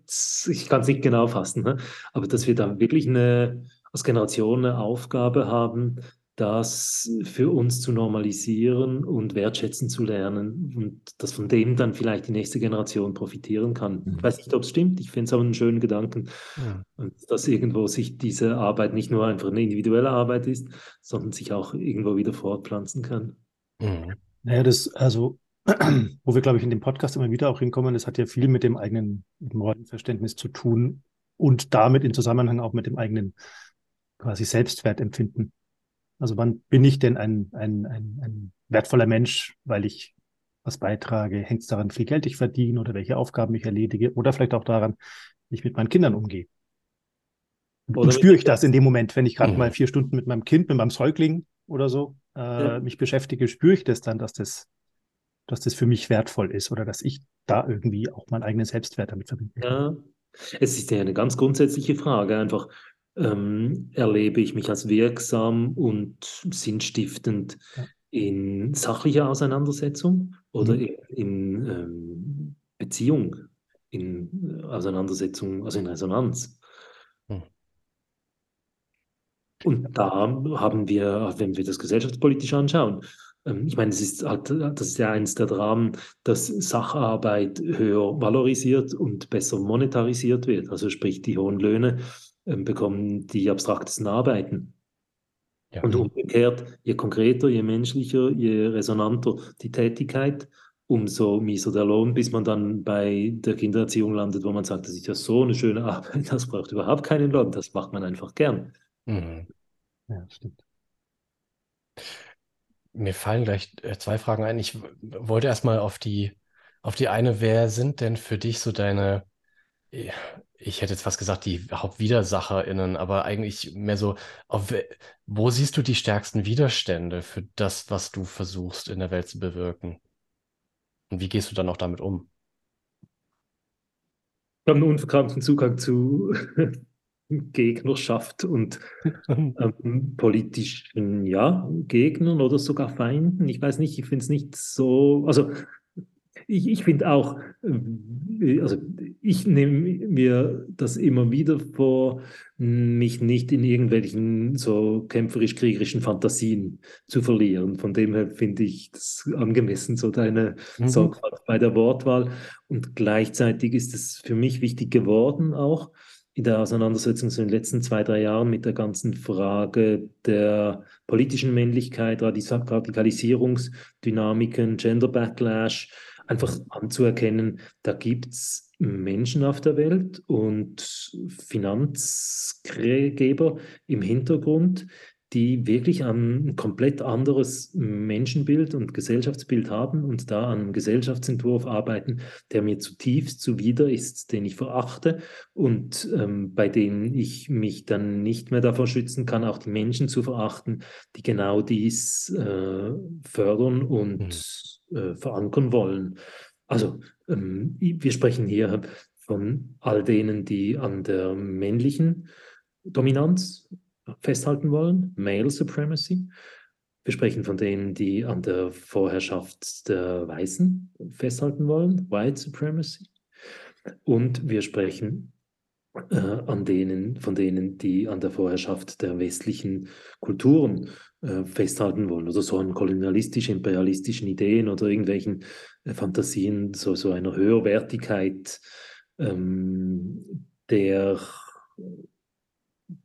ich kann es nicht genau fassen, ne? aber dass wir da wirklich eine, als Generation eine Aufgabe haben, das für uns zu normalisieren und wertschätzen zu lernen und dass von dem dann vielleicht die nächste Generation profitieren kann. Ich mhm. weiß nicht, ob es stimmt, ich finde es aber einen schönen Gedanken, ja. dass irgendwo sich diese Arbeit nicht nur einfach eine individuelle Arbeit ist, sondern sich auch irgendwo wieder fortpflanzen kann. Mhm. Naja, das, also, wo wir, glaube ich, in dem Podcast immer wieder auch hinkommen, das hat ja viel mit dem eigenen Rollenverständnis zu tun und damit in Zusammenhang auch mit dem eigenen quasi Selbstwertempfinden. Also wann bin ich denn ein, ein, ein, ein wertvoller Mensch, weil ich was beitrage? Hängt es daran, wie viel Geld ich verdiene oder welche Aufgaben ich erledige? Oder vielleicht auch daran, wie ich mit meinen Kindern umgehe. Und spüre ich das in dem Moment, wenn ich gerade mhm. mal vier Stunden mit meinem Kind, mit meinem Säugling oder so äh, ja. mich beschäftige, spüre ich das dann, dass das, dass das für mich wertvoll ist oder dass ich da irgendwie auch meinen eigenen Selbstwert damit verbinde. Ja, es ist ja eine ganz grundsätzliche Frage, einfach ähm, erlebe ich mich als wirksam und sinnstiftend ja. in sachlicher Auseinandersetzung oder mhm. in, in ähm, Beziehung, in Auseinandersetzung, also in Resonanz. Mhm. Und da haben wir, wenn wir das gesellschaftspolitisch anschauen, ähm, ich meine, es ist halt, das ist ja eines der Dramen, dass Sacharbeit höher valorisiert und besser monetarisiert wird. Also sprich, die hohen Löhne bekommen die abstraktesten Arbeiten. Ja. Und umgekehrt, je konkreter, je menschlicher, je resonanter die Tätigkeit, umso mieser der Lohn, bis man dann bei der Kindererziehung landet, wo man sagt, das ist ja so eine schöne Arbeit, das braucht überhaupt keinen Lohn, das macht man einfach gern. Mhm. Ja, stimmt. Mir fallen gleich äh, zwei Fragen ein. Ich wollte erstmal auf die, auf die eine, wer sind denn für dich so deine, ich hätte jetzt fast gesagt, die HauptwidersacherInnen, aber eigentlich mehr so, auf, wo siehst du die stärksten Widerstände für das, was du versuchst in der Welt zu bewirken? Und wie gehst du dann auch damit um? Ich habe einen unverkrampften Zugang zu Gegnerschaft und ähm, politischen ja, Gegnern oder sogar Feinden. Ich weiß nicht, ich finde es nicht so, also ich, ich finde auch, äh, also ich nehme mir das immer wieder vor, mich nicht in irgendwelchen so kämpferisch-kriegerischen Fantasien zu verlieren. Von dem her finde ich das angemessen, so deine mhm. Sorgfalt bei der Wortwahl. Und gleichzeitig ist es für mich wichtig geworden auch, in der Auseinandersetzung so in den letzten zwei, drei Jahren mit der ganzen Frage der politischen Männlichkeit, Radikalisierungsdynamiken, Gender Backlash, einfach anzuerkennen, da gibt es Menschen auf der Welt und Finanzgeber im Hintergrund, die wirklich ein komplett anderes Menschenbild und Gesellschaftsbild haben und da an einem Gesellschaftsentwurf arbeiten, der mir zutiefst zuwider ist, den ich verachte und ähm, bei dem ich mich dann nicht mehr davor schützen kann, auch die Menschen zu verachten, die genau dies äh, fördern und mhm. äh, verankern wollen. Also ähm, wir sprechen hier von all denen, die an der männlichen Dominanz festhalten wollen, Male Supremacy. Wir sprechen von denen, die an der Vorherrschaft der Weißen festhalten wollen, White Supremacy. Und wir sprechen äh, an denen, von denen, die an der Vorherrschaft der westlichen Kulturen äh, festhalten wollen oder so an kolonialistisch-imperialistischen Ideen oder irgendwelchen äh, Fantasien, so, so einer Höherwertigkeit ähm, der,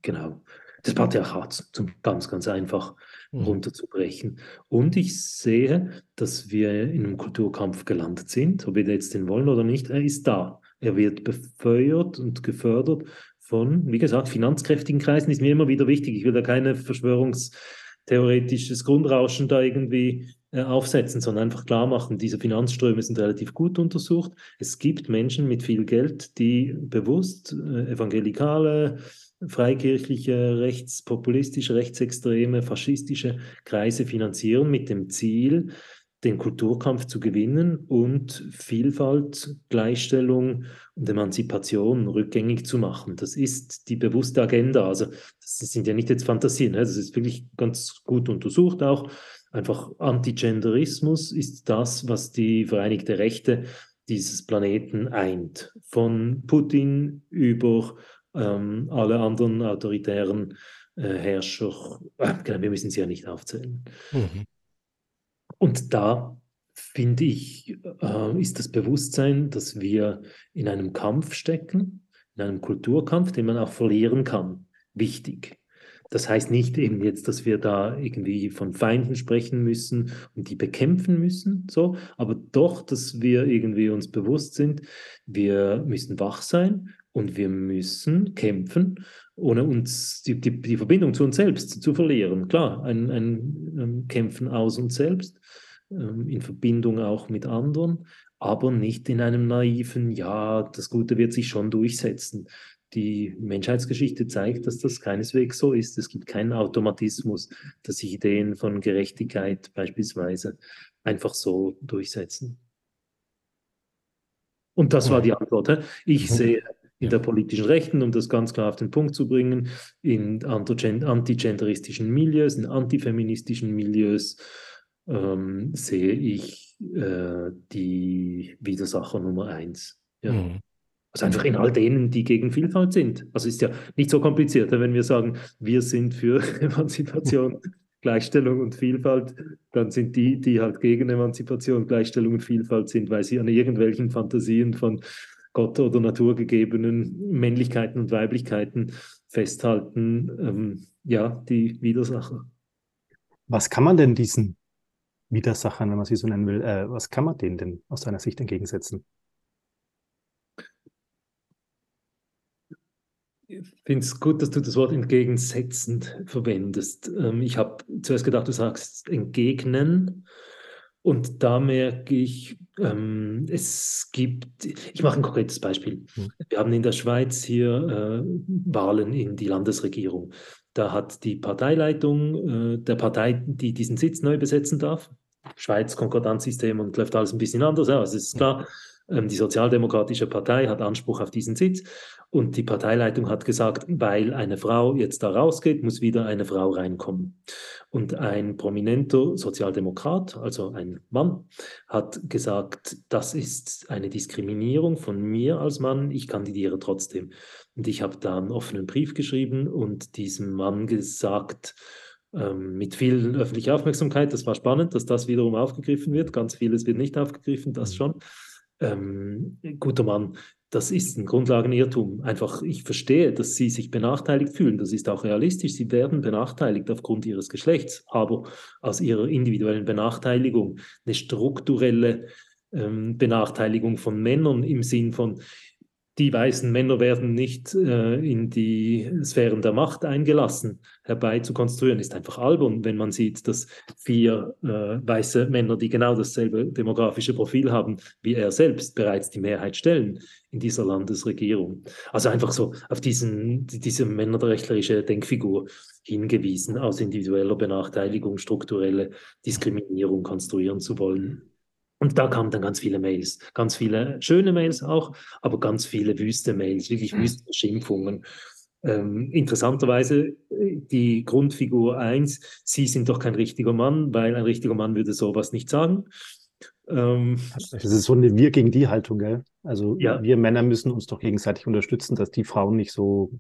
genau, des Patriarchats, zum ganz, ganz einfach mhm. runterzubrechen. Und ich sehe, dass wir in einem Kulturkampf gelandet sind, ob wir jetzt den wollen oder nicht, er ist da. Er wird befeuert und gefördert von, wie gesagt, finanzkräftigen Kreisen, ist mir immer wieder wichtig. Ich will da keine verschwörungstheoretisches Grundrauschen da irgendwie äh, aufsetzen, sondern einfach klar machen, diese Finanzströme sind relativ gut untersucht. Es gibt Menschen mit viel Geld, die bewusst äh, evangelikale, freikirchliche, rechtspopulistische, rechtsextreme, faschistische Kreise finanzieren mit dem Ziel, den Kulturkampf zu gewinnen und Vielfalt, Gleichstellung und Emanzipation rückgängig zu machen. Das ist die bewusste Agenda. Also das sind ja nicht jetzt Fantasien, ne? das ist wirklich ganz gut untersucht auch. Einfach Antigenderismus ist das, was die Vereinigte Rechte dieses Planeten eint. Von Putin über ähm, alle anderen autoritären äh, Herrscher, äh, genau, wir müssen sie ja nicht aufzählen. Mhm. Und da finde ich, äh, ist das Bewusstsein, dass wir in einem Kampf stecken, in einem Kulturkampf, den man auch verlieren kann, wichtig. Das heißt nicht eben jetzt, dass wir da irgendwie von Feinden sprechen müssen und die bekämpfen müssen, so, aber doch, dass wir irgendwie uns bewusst sind, wir müssen wach sein und wir müssen kämpfen, ohne uns die, die, die Verbindung zu uns selbst zu verlieren. Klar, ein, ein, ein Kämpfen aus uns selbst, ähm, in Verbindung auch mit anderen, aber nicht in einem naiven, ja, das Gute wird sich schon durchsetzen. Die Menschheitsgeschichte zeigt, dass das keineswegs so ist. Es gibt keinen Automatismus, dass sich Ideen von Gerechtigkeit beispielsweise einfach so durchsetzen. Und das war die Antwort. Ich sehe in der politischen Rechten, um das ganz klar auf den Punkt zu bringen, in antigenderistischen Milieus, in antifeministischen Milieus ähm, sehe ich äh, die Widersacher Nummer eins. Ja. Mhm. Also einfach in all denen, die gegen Vielfalt sind. Also ist ja nicht so kompliziert, wenn wir sagen, wir sind für Emanzipation Gleichstellung und Vielfalt, dann sind die, die halt gegen Emanzipation, Gleichstellung und Vielfalt sind, weil sie an irgendwelchen Fantasien von Gott oder Natur gegebenen Männlichkeiten und Weiblichkeiten festhalten, ähm, ja, die Widersacher. Was kann man denn diesen Widersachern, wenn man sie so nennen will, äh, was kann man denen denn aus deiner Sicht entgegensetzen? Ich finde es gut, dass du das Wort entgegensetzend verwendest. Ähm, ich habe zuerst gedacht, du sagst entgegnen. Und da merke ich, ähm, es gibt, ich mache ein konkretes Beispiel. Mhm. Wir haben in der Schweiz hier äh, Wahlen in die Landesregierung. Da hat die Parteileitung äh, der Partei, die diesen Sitz neu besetzen darf, Schweiz Konkordanzsystem und läuft alles ein bisschen anders. Also es ist klar, ähm, die Sozialdemokratische Partei hat Anspruch auf diesen Sitz und die Parteileitung hat gesagt, weil eine Frau jetzt da rausgeht, muss wieder eine Frau reinkommen. Und ein prominenter Sozialdemokrat, also ein Mann, hat gesagt, das ist eine Diskriminierung von mir als Mann, ich kandidiere trotzdem. Und ich habe da einen offenen Brief geschrieben und diesem Mann gesagt, ähm, mit viel öffentlicher Aufmerksamkeit, das war spannend, dass das wiederum aufgegriffen wird. Ganz vieles wird nicht aufgegriffen, das mhm. schon. Ähm, guter Mann, das ist ein Grundlagenirrtum. Einfach, ich verstehe, dass Sie sich benachteiligt fühlen. Das ist auch realistisch. Sie werden benachteiligt aufgrund Ihres Geschlechts. Aber aus Ihrer individuellen Benachteiligung eine strukturelle ähm, Benachteiligung von Männern im Sinn von, die weißen Männer werden nicht äh, in die Sphären der Macht eingelassen, herbeizukonstruieren, ist einfach albern, wenn man sieht, dass vier äh, weiße Männer, die genau dasselbe demografische Profil haben wie er selbst, bereits die Mehrheit stellen in dieser Landesregierung. Also einfach so auf diesen, diese männerrechtlerische Denkfigur hingewiesen, aus individueller Benachteiligung strukturelle Diskriminierung konstruieren zu wollen. Und da kamen dann ganz viele Mails, ganz viele schöne Mails auch, aber ganz viele wüste Mails, wirklich mhm. wüste Schimpfungen. Ähm, interessanterweise die Grundfigur 1, Sie sind doch kein richtiger Mann, weil ein richtiger Mann würde sowas nicht sagen. Ähm, das ist so eine Wir gegen die Haltung, gell? Also ja. wir Männer müssen uns doch gegenseitig unterstützen, dass die Frauen nicht so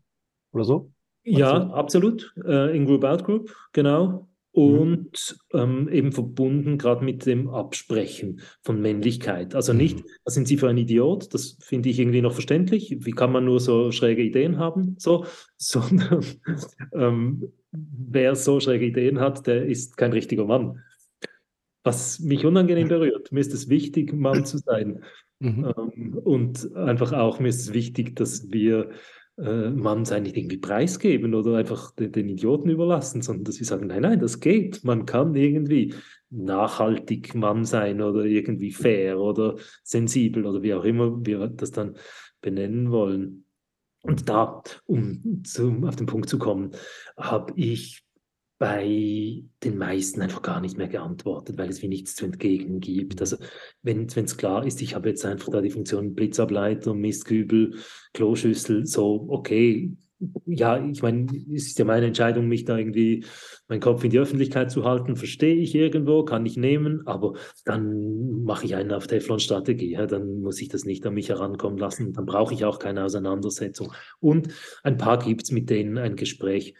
oder so? Ja, absolut. Äh, in Group Out Group, genau. Mhm. und ähm, eben verbunden gerade mit dem Absprechen von Männlichkeit. Also mhm. nicht, was sind Sie für ein Idiot? Das finde ich irgendwie noch verständlich. Wie kann man nur so schräge Ideen haben? So, sondern ähm, wer so schräge Ideen hat, der ist kein richtiger Mann. Was mich unangenehm berührt. Mir ist es wichtig, Mann zu sein. Mhm. Ähm, und einfach auch, mir ist es wichtig, dass wir äh, Mann sein nicht irgendwie preisgeben oder einfach den, den, Idioten überlassen, sondern dass wir sagen, nein, nein, das geht. Man kann irgendwie nachhaltig Mann sein oder irgendwie fair oder sensibel oder wie auch immer wir das dann benennen wollen. Und da, um zum, auf den Punkt zu kommen, habe ich bei den meisten einfach gar nicht mehr geantwortet, weil es wie nichts zu entgegnen gibt. Also wenn es klar ist, ich habe jetzt einfach da die Funktion Blitzableiter, Mistkübel, Kloschüssel, so, okay, ja, ich meine, es ist ja meine Entscheidung, mich da irgendwie meinen Kopf in die Öffentlichkeit zu halten, verstehe ich irgendwo, kann ich nehmen, aber dann mache ich einen auf Teflon-Strategie, ja, dann muss ich das nicht an mich herankommen lassen, dann brauche ich auch keine Auseinandersetzung. Und ein paar gibt es, mit denen ein Gespräch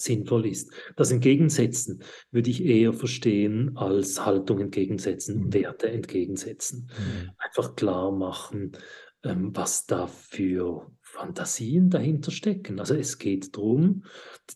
sinnvoll ist. Das Entgegensetzen würde ich eher verstehen als Haltung entgegensetzen, mhm. Werte entgegensetzen. Mhm. Einfach klar machen, ähm, was da für Fantasien dahinter stecken. Also es geht darum,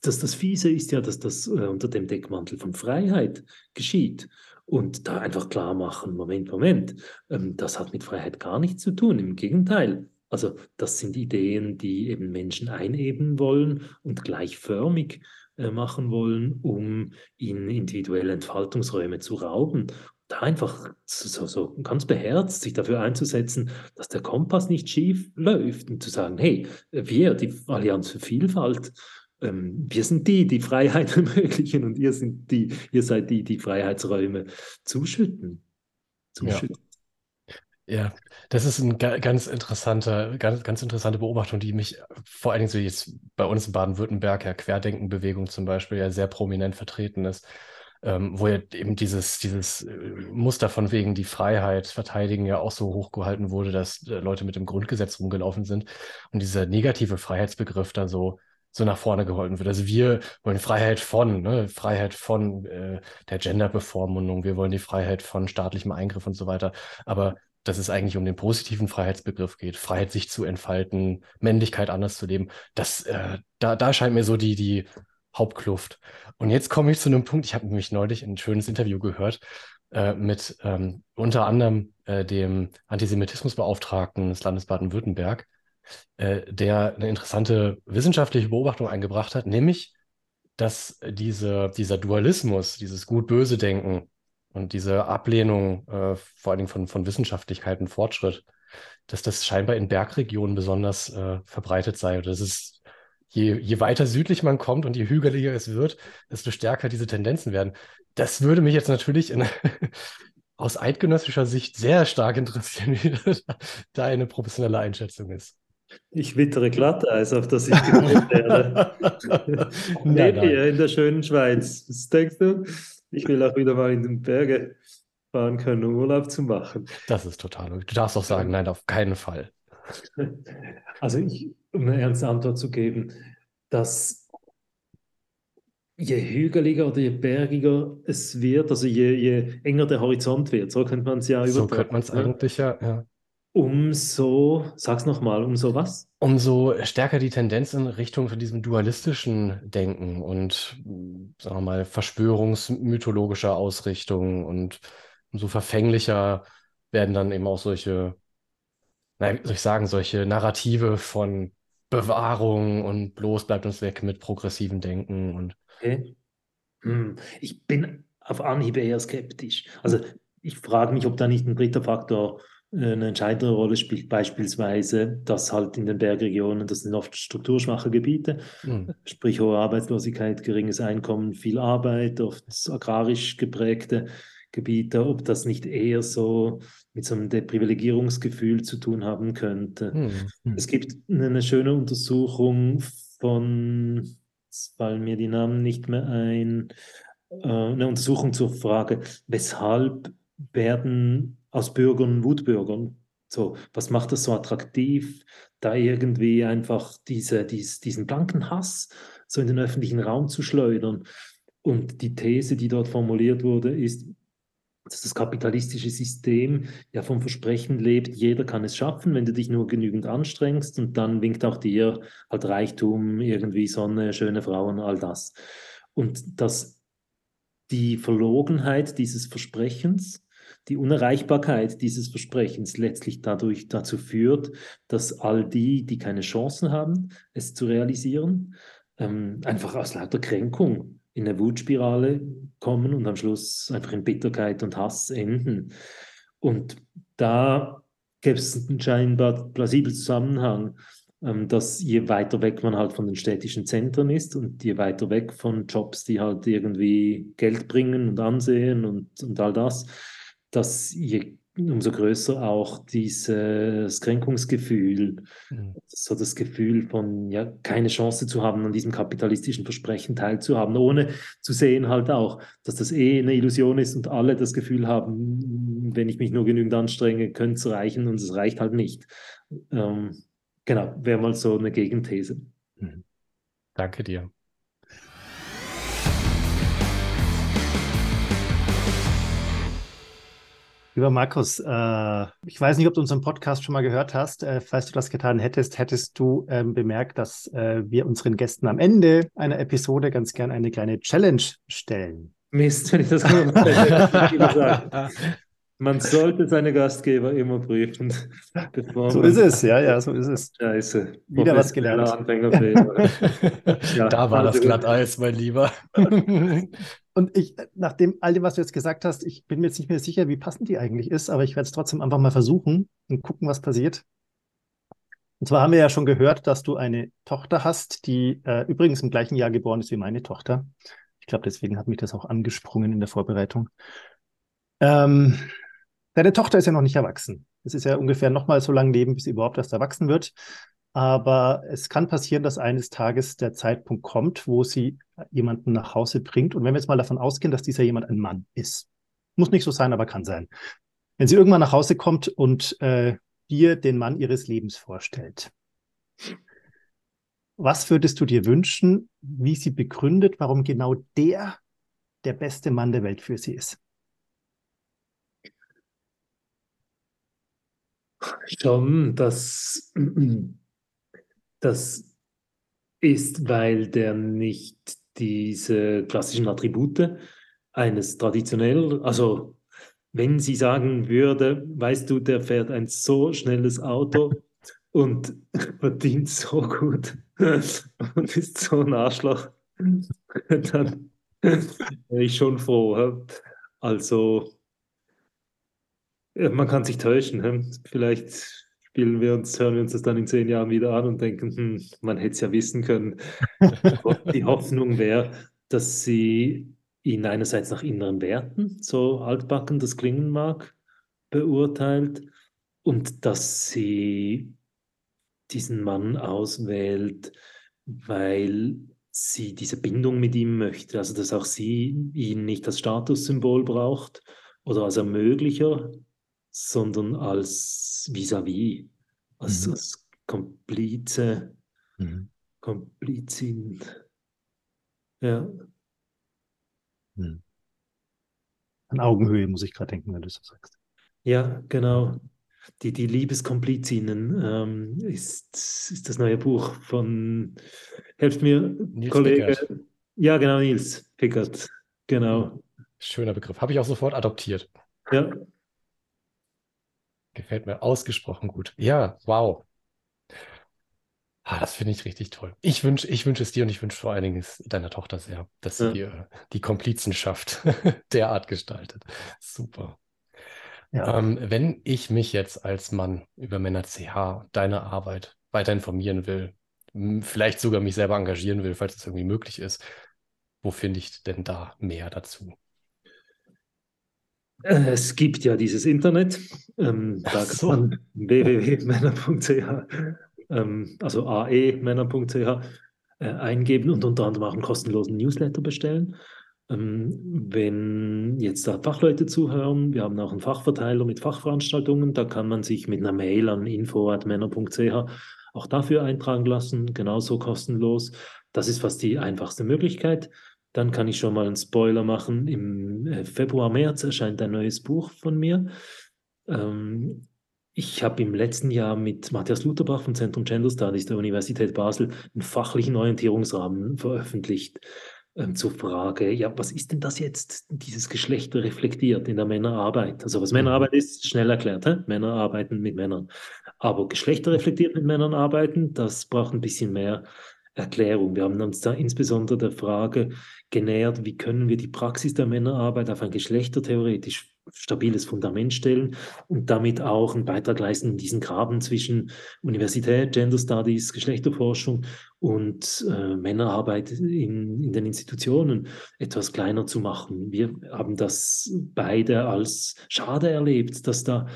dass das Fiese ist ja, dass das äh, unter dem Deckmantel von Freiheit geschieht. Und da einfach klar machen, Moment, Moment, ähm, das hat mit Freiheit gar nichts zu tun. Im Gegenteil, also das sind Ideen, die eben Menschen einebnen wollen und gleichförmig äh, machen wollen, um ihnen individuelle Entfaltungsräume zu rauben. Da einfach so, so ganz beherzt sich dafür einzusetzen, dass der Kompass nicht schief läuft und zu sagen, hey, wir, die Allianz für Vielfalt, ähm, wir sind die, die Freiheit ermöglichen und ihr, sind die, ihr seid die, die Freiheitsräume zuschütten. zuschütten. Ja. Das ist eine ganz interessante, ganz, ganz interessante Beobachtung, die mich vor allen Dingen so jetzt bei uns in Baden-Württemberg, ja, Querdenkenbewegung zum Beispiel, ja sehr prominent vertreten ist, ähm, wo ja eben dieses, dieses äh, Muster von wegen die Freiheit verteidigen ja auch so hochgehalten wurde, dass äh, Leute mit dem Grundgesetz rumgelaufen sind und dieser negative Freiheitsbegriff da so so nach vorne geholfen wird. Also wir wollen Freiheit von, ne? Freiheit von äh, der Genderbevormundung, wir wollen die Freiheit von staatlichem Eingriff und so weiter. Aber dass es eigentlich um den positiven Freiheitsbegriff geht, Freiheit, sich zu entfalten, Männlichkeit anders zu leben, das, äh, da, da scheint mir so die, die Hauptkluft. Und jetzt komme ich zu einem Punkt, ich habe nämlich neulich ein schönes Interview gehört äh, mit ähm, unter anderem äh, dem Antisemitismusbeauftragten des Landes Baden-Württemberg, äh, der eine interessante wissenschaftliche Beobachtung eingebracht hat, nämlich, dass diese, dieser Dualismus, dieses Gut-Böse-Denken und diese Ablehnung äh, vor allen Dingen von, von Wissenschaftlichkeit und Fortschritt, dass das scheinbar in Bergregionen besonders äh, verbreitet sei. Oder das ist, je, je weiter südlich man kommt und je hügeliger es wird, desto stärker diese Tendenzen werden. Das würde mich jetzt natürlich in, aus eidgenössischer Sicht sehr stark interessieren, wie deine professionelle Einschätzung ist. Ich wittere Glatteis, auf das ich gewählt werde. nein, nein. hier in der schönen Schweiz. Was denkst du? Ich will auch wieder mal in den Berge fahren können, um Urlaub zu machen. Das ist total logisch. Du darfst auch sagen, nein, auf keinen Fall. Also ich, um eine ernste Antwort zu geben, dass je hügeliger oder je bergiger es wird, also je, je enger der Horizont wird, so könnte man es ja übertragen. So könnte man es ne? eigentlich ja, ja. Umso, sag's nochmal, umso was? Umso stärker die Tendenz in Richtung von diesem dualistischen Denken und, sagen wir mal, verschwörungsmythologischer Ausrichtung und umso verfänglicher werden dann eben auch solche, wie soll ich sagen, solche Narrative von Bewahrung und bloß bleibt uns weg mit progressivem Denken und. Okay. Hm. Ich bin auf Anhieb eher skeptisch. Also ich frage mich, ob da nicht ein dritter Faktor eine entscheidende Rolle spielt beispielsweise, dass halt in den Bergregionen, das sind oft strukturschwache Gebiete, mhm. sprich hohe Arbeitslosigkeit, geringes Einkommen, viel Arbeit, oft agrarisch geprägte Gebiete, ob das nicht eher so mit so einem Deprivilegierungsgefühl zu tun haben könnte. Mhm. Es gibt eine schöne Untersuchung von, jetzt fallen mir die Namen nicht mehr ein, äh, eine Untersuchung zur Frage, weshalb werden aus Bürgern Wutbürgern. So, was macht das so attraktiv, da irgendwie einfach diese, dies, diesen blanken Hass so in den öffentlichen Raum zu schleudern? Und die These, die dort formuliert wurde, ist, dass das kapitalistische System ja vom Versprechen lebt, jeder kann es schaffen, wenn du dich nur genügend anstrengst und dann winkt auch dir halt Reichtum, irgendwie Sonne, schöne Frauen, all das. Und dass die Verlogenheit dieses Versprechens die Unerreichbarkeit dieses Versprechens letztlich dadurch dazu führt, dass all die, die keine Chancen haben, es zu realisieren, ähm, einfach aus lauter Kränkung in eine Wutspirale kommen und am Schluss einfach in Bitterkeit und Hass enden. Und da gibt es einen scheinbar plausiblen Zusammenhang, ähm, dass je weiter weg man halt von den städtischen Zentren ist und je weiter weg von Jobs, die halt irgendwie Geld bringen und Ansehen und, und all das, dass je umso größer auch dieses Kränkungsgefühl, mhm. so das Gefühl von ja keine Chance zu haben, an diesem kapitalistischen Versprechen teilzuhaben, ohne zu sehen halt auch, dass das eh eine Illusion ist und alle das Gefühl haben, wenn ich mich nur genügend anstrenge, könnte es reichen und es reicht halt nicht. Ähm, genau, wäre mal so eine Gegenthese. Mhm. Danke dir. Lieber Markus, äh, ich weiß nicht, ob du unseren Podcast schon mal gehört hast. Äh, falls du das getan hättest, hättest du ähm, bemerkt, dass äh, wir unseren Gästen am Ende einer Episode ganz gern eine kleine Challenge stellen. Mist, wenn ich das gesagt Man sollte seine Gastgeber immer prüfen. so ist es, ja, ja, so ist es. Scheiße. Wieder was gelernt. ja, da war das Glatteis, mein Lieber. Und ich, nach dem, all dem, was du jetzt gesagt hast, ich bin mir jetzt nicht mehr sicher, wie passend die eigentlich ist, aber ich werde es trotzdem einfach mal versuchen und gucken, was passiert. Und zwar haben wir ja schon gehört, dass du eine Tochter hast, die äh, übrigens im gleichen Jahr geboren ist wie meine Tochter. Ich glaube, deswegen hat mich das auch angesprungen in der Vorbereitung. Ähm, deine Tochter ist ja noch nicht erwachsen. Es ist ja ungefähr nochmal so lang leben, bis sie überhaupt erst erwachsen wird. Aber es kann passieren, dass eines Tages der Zeitpunkt kommt, wo sie jemanden nach Hause bringt. Und wenn wir jetzt mal davon ausgehen, dass dieser jemand ein Mann ist, muss nicht so sein, aber kann sein. Wenn sie irgendwann nach Hause kommt und äh, dir den Mann ihres Lebens vorstellt. Was würdest du dir wünschen, wie sie begründet, warum genau der der beste Mann der Welt für sie ist? Schon, das, das ist, weil der nicht diese klassischen Attribute eines traditionell, also wenn sie sagen würde, weißt du, der fährt ein so schnelles Auto und verdient so gut und ist so ein Arschloch, dann wäre ich schon froh. Also man kann sich täuschen. Vielleicht spielen wir uns, hören wir uns das dann in zehn Jahren wieder an und denken, hm, man hätte es ja wissen können. Die Hoffnung wäre, dass sie ihn einerseits nach inneren Werten, so altbacken das klingen mag, beurteilt und dass sie diesen Mann auswählt, weil sie diese Bindung mit ihm möchte, also dass auch sie ihn nicht als Statussymbol braucht oder als Ermöglicher, sondern als vis-à-vis, -vis, als, mhm. als Komplize, mhm. Komplizin. Ja. Mhm. An Augenhöhe muss ich gerade denken, wenn du so sagst. Ja, genau. Die, die Liebeskomplizinnen ähm, ist, ist das neue Buch von, helft mir, Nils Kollege. Pickert. Ja, genau, Nils Pickert. Genau. Schöner Begriff. Habe ich auch sofort adoptiert. Ja, Gefällt mir ausgesprochen gut. Ja, wow. Ah, das finde ich richtig toll. Ich wünsche ich wünsch es dir und ich wünsche vor allen Dingen deiner Tochter sehr, dass sie ja. die Komplizenschaft derart gestaltet. Super. Ja. Ähm, wenn ich mich jetzt als Mann über Männer CH, deine Arbeit weiter informieren will, vielleicht sogar mich selber engagieren will, falls es irgendwie möglich ist, wo finde ich denn da mehr dazu? Äh, es gibt ja dieses Internet, ähm, da kann man www.männer.ch, ähm, also aemänner.ch äh, eingeben und unter anderem auch einen kostenlosen Newsletter bestellen. Ähm, wenn jetzt da Fachleute zuhören, wir haben auch einen Fachverteiler mit Fachveranstaltungen, da kann man sich mit einer Mail an info.männer.ch auch dafür eintragen lassen, genauso kostenlos. Das ist fast die einfachste Möglichkeit. Dann kann ich schon mal einen Spoiler machen. Im äh, Februar, März erscheint ein neues Buch von mir. Ähm, ich habe im letzten Jahr mit Matthias Lutherbach vom Zentrum Gender Studies der Universität Basel einen fachlichen Orientierungsrahmen veröffentlicht ähm, zur Frage, ja, was ist denn das jetzt, dieses Geschlecht reflektiert in der Männerarbeit? Also was. Männerarbeit ist, schnell erklärt. Hä? Männer arbeiten mit Männern. Aber Geschlechter reflektiert mit Männern arbeiten, das braucht ein bisschen mehr Erklärung. Wir haben uns da insbesondere der Frage genähert, wie können wir die Praxis der Männerarbeit auf ein geschlechtertheoretisch stabiles Fundament stellen und damit auch einen Beitrag leisten in diesen Graben zwischen Universität, Gender Studies, Geschlechterforschung und äh, Männerarbeit in, in den Institutionen etwas kleiner zu machen. Wir haben das beide als schade erlebt, dass da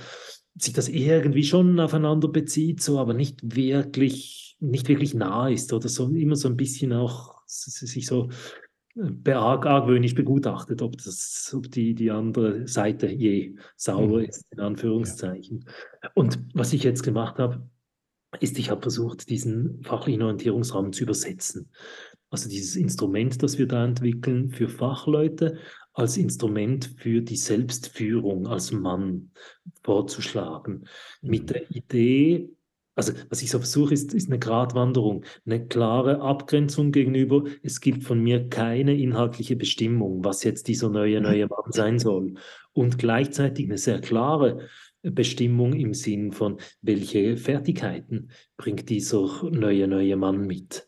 sich das irgendwie schon aufeinander bezieht, so aber nicht wirklich nicht wirklich nah ist oder so immer so ein bisschen auch sich so äh, argwöhnisch begutachtet, ob, das, ob die, die andere Seite je sauber mhm. ist, in Anführungszeichen. Ja. Und was ich jetzt gemacht habe, ist, ich habe versucht, diesen fachlichen Orientierungsrahmen zu übersetzen. Also dieses Instrument, das wir da entwickeln für Fachleute, als Instrument für die Selbstführung als Mann vorzuschlagen. Mhm. Mit der Idee, also was ich so versuche, ist, ist eine Gratwanderung, eine klare Abgrenzung gegenüber, es gibt von mir keine inhaltliche Bestimmung, was jetzt dieser neue, neue Mann sein soll. Und gleichzeitig eine sehr klare Bestimmung im Sinn von, welche Fertigkeiten bringt dieser neue, neue Mann mit.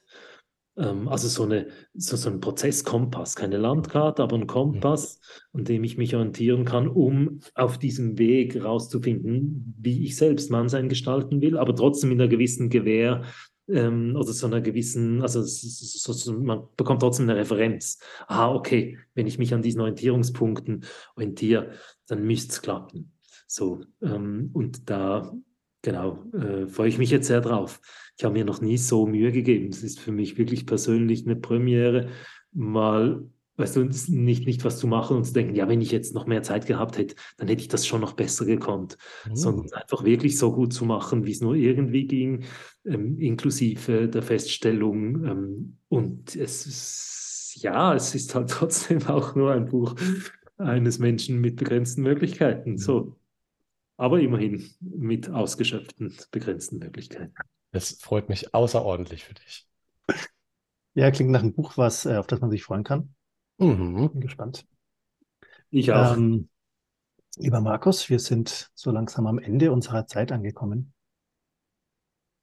Ähm, also so, eine, so, so ein Prozesskompass, keine Landkarte, aber ein Kompass, an dem ich mich orientieren kann, um auf diesem Weg herauszufinden, wie ich selbst Mannsein gestalten will, aber trotzdem in einer gewissen Gewähr ähm, oder so einer gewissen, also so, so, man bekommt trotzdem eine Referenz. Ah, okay, wenn ich mich an diesen Orientierungspunkten orientiere, dann müsste es klappen. So, ähm, und da, genau, äh, freue ich mich jetzt sehr drauf ich habe mir noch nie so Mühe gegeben. Es ist für mich wirklich persönlich eine Premiere, mal weißt du, nicht, nicht was zu machen und zu denken, ja, wenn ich jetzt noch mehr Zeit gehabt hätte, dann hätte ich das schon noch besser gekonnt, mhm. sondern einfach wirklich so gut zu machen, wie es nur irgendwie ging, ähm, inklusive der Feststellung. Ähm, und es ist, ja, es ist halt trotzdem auch nur ein Buch eines Menschen mit begrenzten Möglichkeiten. So. Aber immerhin mit ausgeschöpften, begrenzten Möglichkeiten. Das freut mich außerordentlich für dich. Ja, klingt nach einem Buch, was, äh, auf das man sich freuen kann. Mhm. Bin gespannt. Ich auch. Ähm, lieber Markus, wir sind so langsam am Ende unserer Zeit angekommen.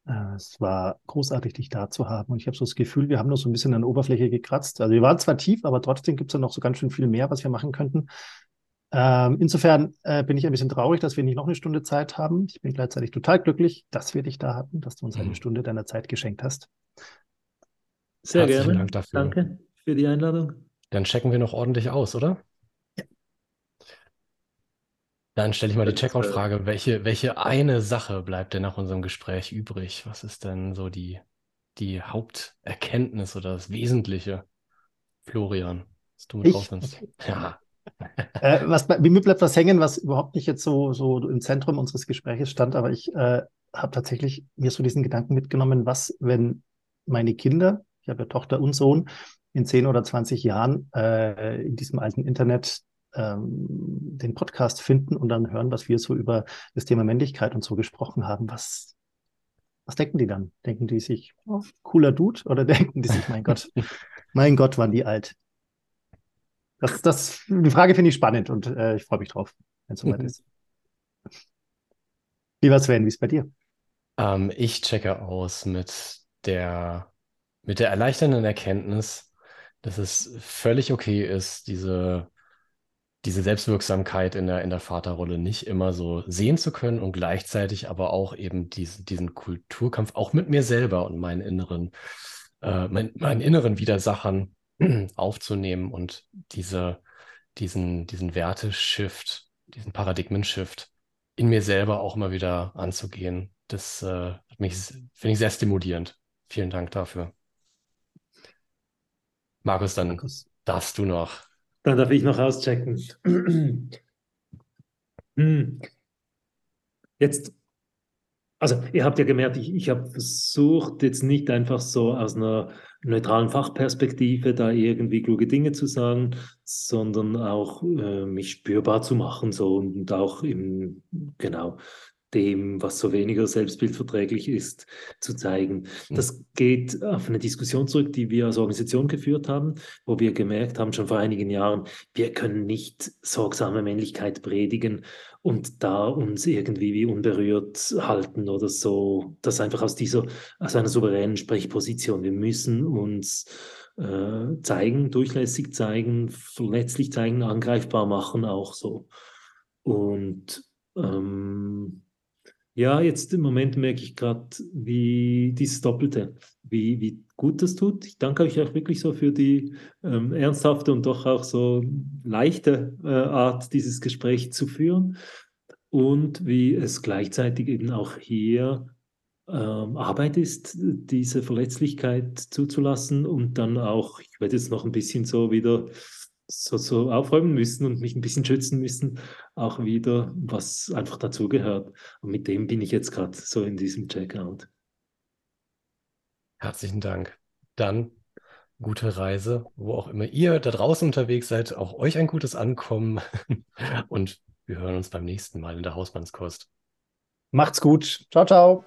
Äh, es war großartig, dich da zu haben. Und ich habe so das Gefühl, wir haben nur so ein bisschen an der Oberfläche gekratzt. Also wir waren zwar tief, aber trotzdem gibt es ja noch so ganz schön viel mehr, was wir machen könnten. Ähm, insofern äh, bin ich ein bisschen traurig, dass wir nicht noch eine Stunde Zeit haben. Ich bin gleichzeitig total glücklich, dass wir dich da hatten, dass du uns eine mhm. Stunde deiner Zeit geschenkt hast. Sehr Herzlichen gerne. Dank dafür. Danke für die Einladung. Dann checken wir noch ordentlich aus, oder? Ja. Dann stelle ich mal die Checkout-Frage. Welche, welche eine Sache bleibt denn nach unserem Gespräch übrig? Was ist denn so die, die Haupterkenntnis oder das Wesentliche? Florian, was du mit ich? rausnimmst. Ja. Äh, was, bei mir bleibt was hängen, was überhaupt nicht jetzt so, so im Zentrum unseres Gesprächs stand, aber ich äh, habe tatsächlich mir so diesen Gedanken mitgenommen, was, wenn meine Kinder, ich habe ja Tochter und Sohn, in 10 oder 20 Jahren äh, in diesem alten Internet ähm, den Podcast finden und dann hören, was wir so über das Thema Männlichkeit und so gesprochen haben. Was, was denken die dann? Denken die sich, oh, cooler Dude? Oder denken die sich, mein Gott, mein Gott, waren die alt? Das, das, die Frage finde ich spannend und äh, ich freue mich drauf, wenn es soweit mhm. ist. Lieber Sven, wie ist es bei dir? Ähm, ich checke aus mit der, mit der erleichternden Erkenntnis, dass es völlig okay ist, diese, diese Selbstwirksamkeit in der, in der Vaterrolle nicht immer so sehen zu können und gleichzeitig aber auch eben diesen, diesen Kulturkampf auch mit mir selber und meinen inneren, äh, mein, meinen inneren Widersachern aufzunehmen und diese, diesen, diesen Werteshift, diesen Paradigmen-Shift in mir selber auch immer wieder anzugehen. Das äh, mich, finde ich sehr stimulierend. Vielen Dank dafür. Markus, dann Markus. darfst du noch. Dann darf ich noch auschecken. Hm. Jetzt, also ihr habt ja gemerkt, ich, ich habe versucht, jetzt nicht einfach so aus einer neutralen Fachperspektive da irgendwie kluge Dinge zu sagen, sondern auch äh, mich spürbar zu machen so und auch im, genau, dem, was so weniger selbstbildverträglich ist, zu zeigen. Hm. Das geht auf eine Diskussion zurück, die wir als Organisation geführt haben, wo wir gemerkt haben, schon vor einigen Jahren, wir können nicht sorgsame Männlichkeit predigen und da uns irgendwie wie unberührt halten oder so. Das einfach aus dieser, aus einer souveränen Sprechposition. Wir müssen uns äh, zeigen, durchlässig zeigen, verletzlich zeigen, angreifbar machen auch so. Und ähm, ja, jetzt im Moment merke ich gerade, wie dieses Doppelte, wie, wie gut das tut. Ich danke euch auch wirklich so für die ähm, ernsthafte und doch auch so leichte äh, Art, dieses Gespräch zu führen und wie es gleichzeitig eben auch hier ähm, Arbeit ist, diese Verletzlichkeit zuzulassen und dann auch, ich werde jetzt noch ein bisschen so wieder so, so aufräumen müssen und mich ein bisschen schützen müssen, auch wieder, was einfach dazugehört. Und mit dem bin ich jetzt gerade so in diesem Checkout. Herzlichen Dank. Dann gute Reise, wo auch immer ihr da draußen unterwegs seid, auch euch ein gutes Ankommen und wir hören uns beim nächsten Mal in der Hausmannskost. Macht's gut. Ciao, ciao.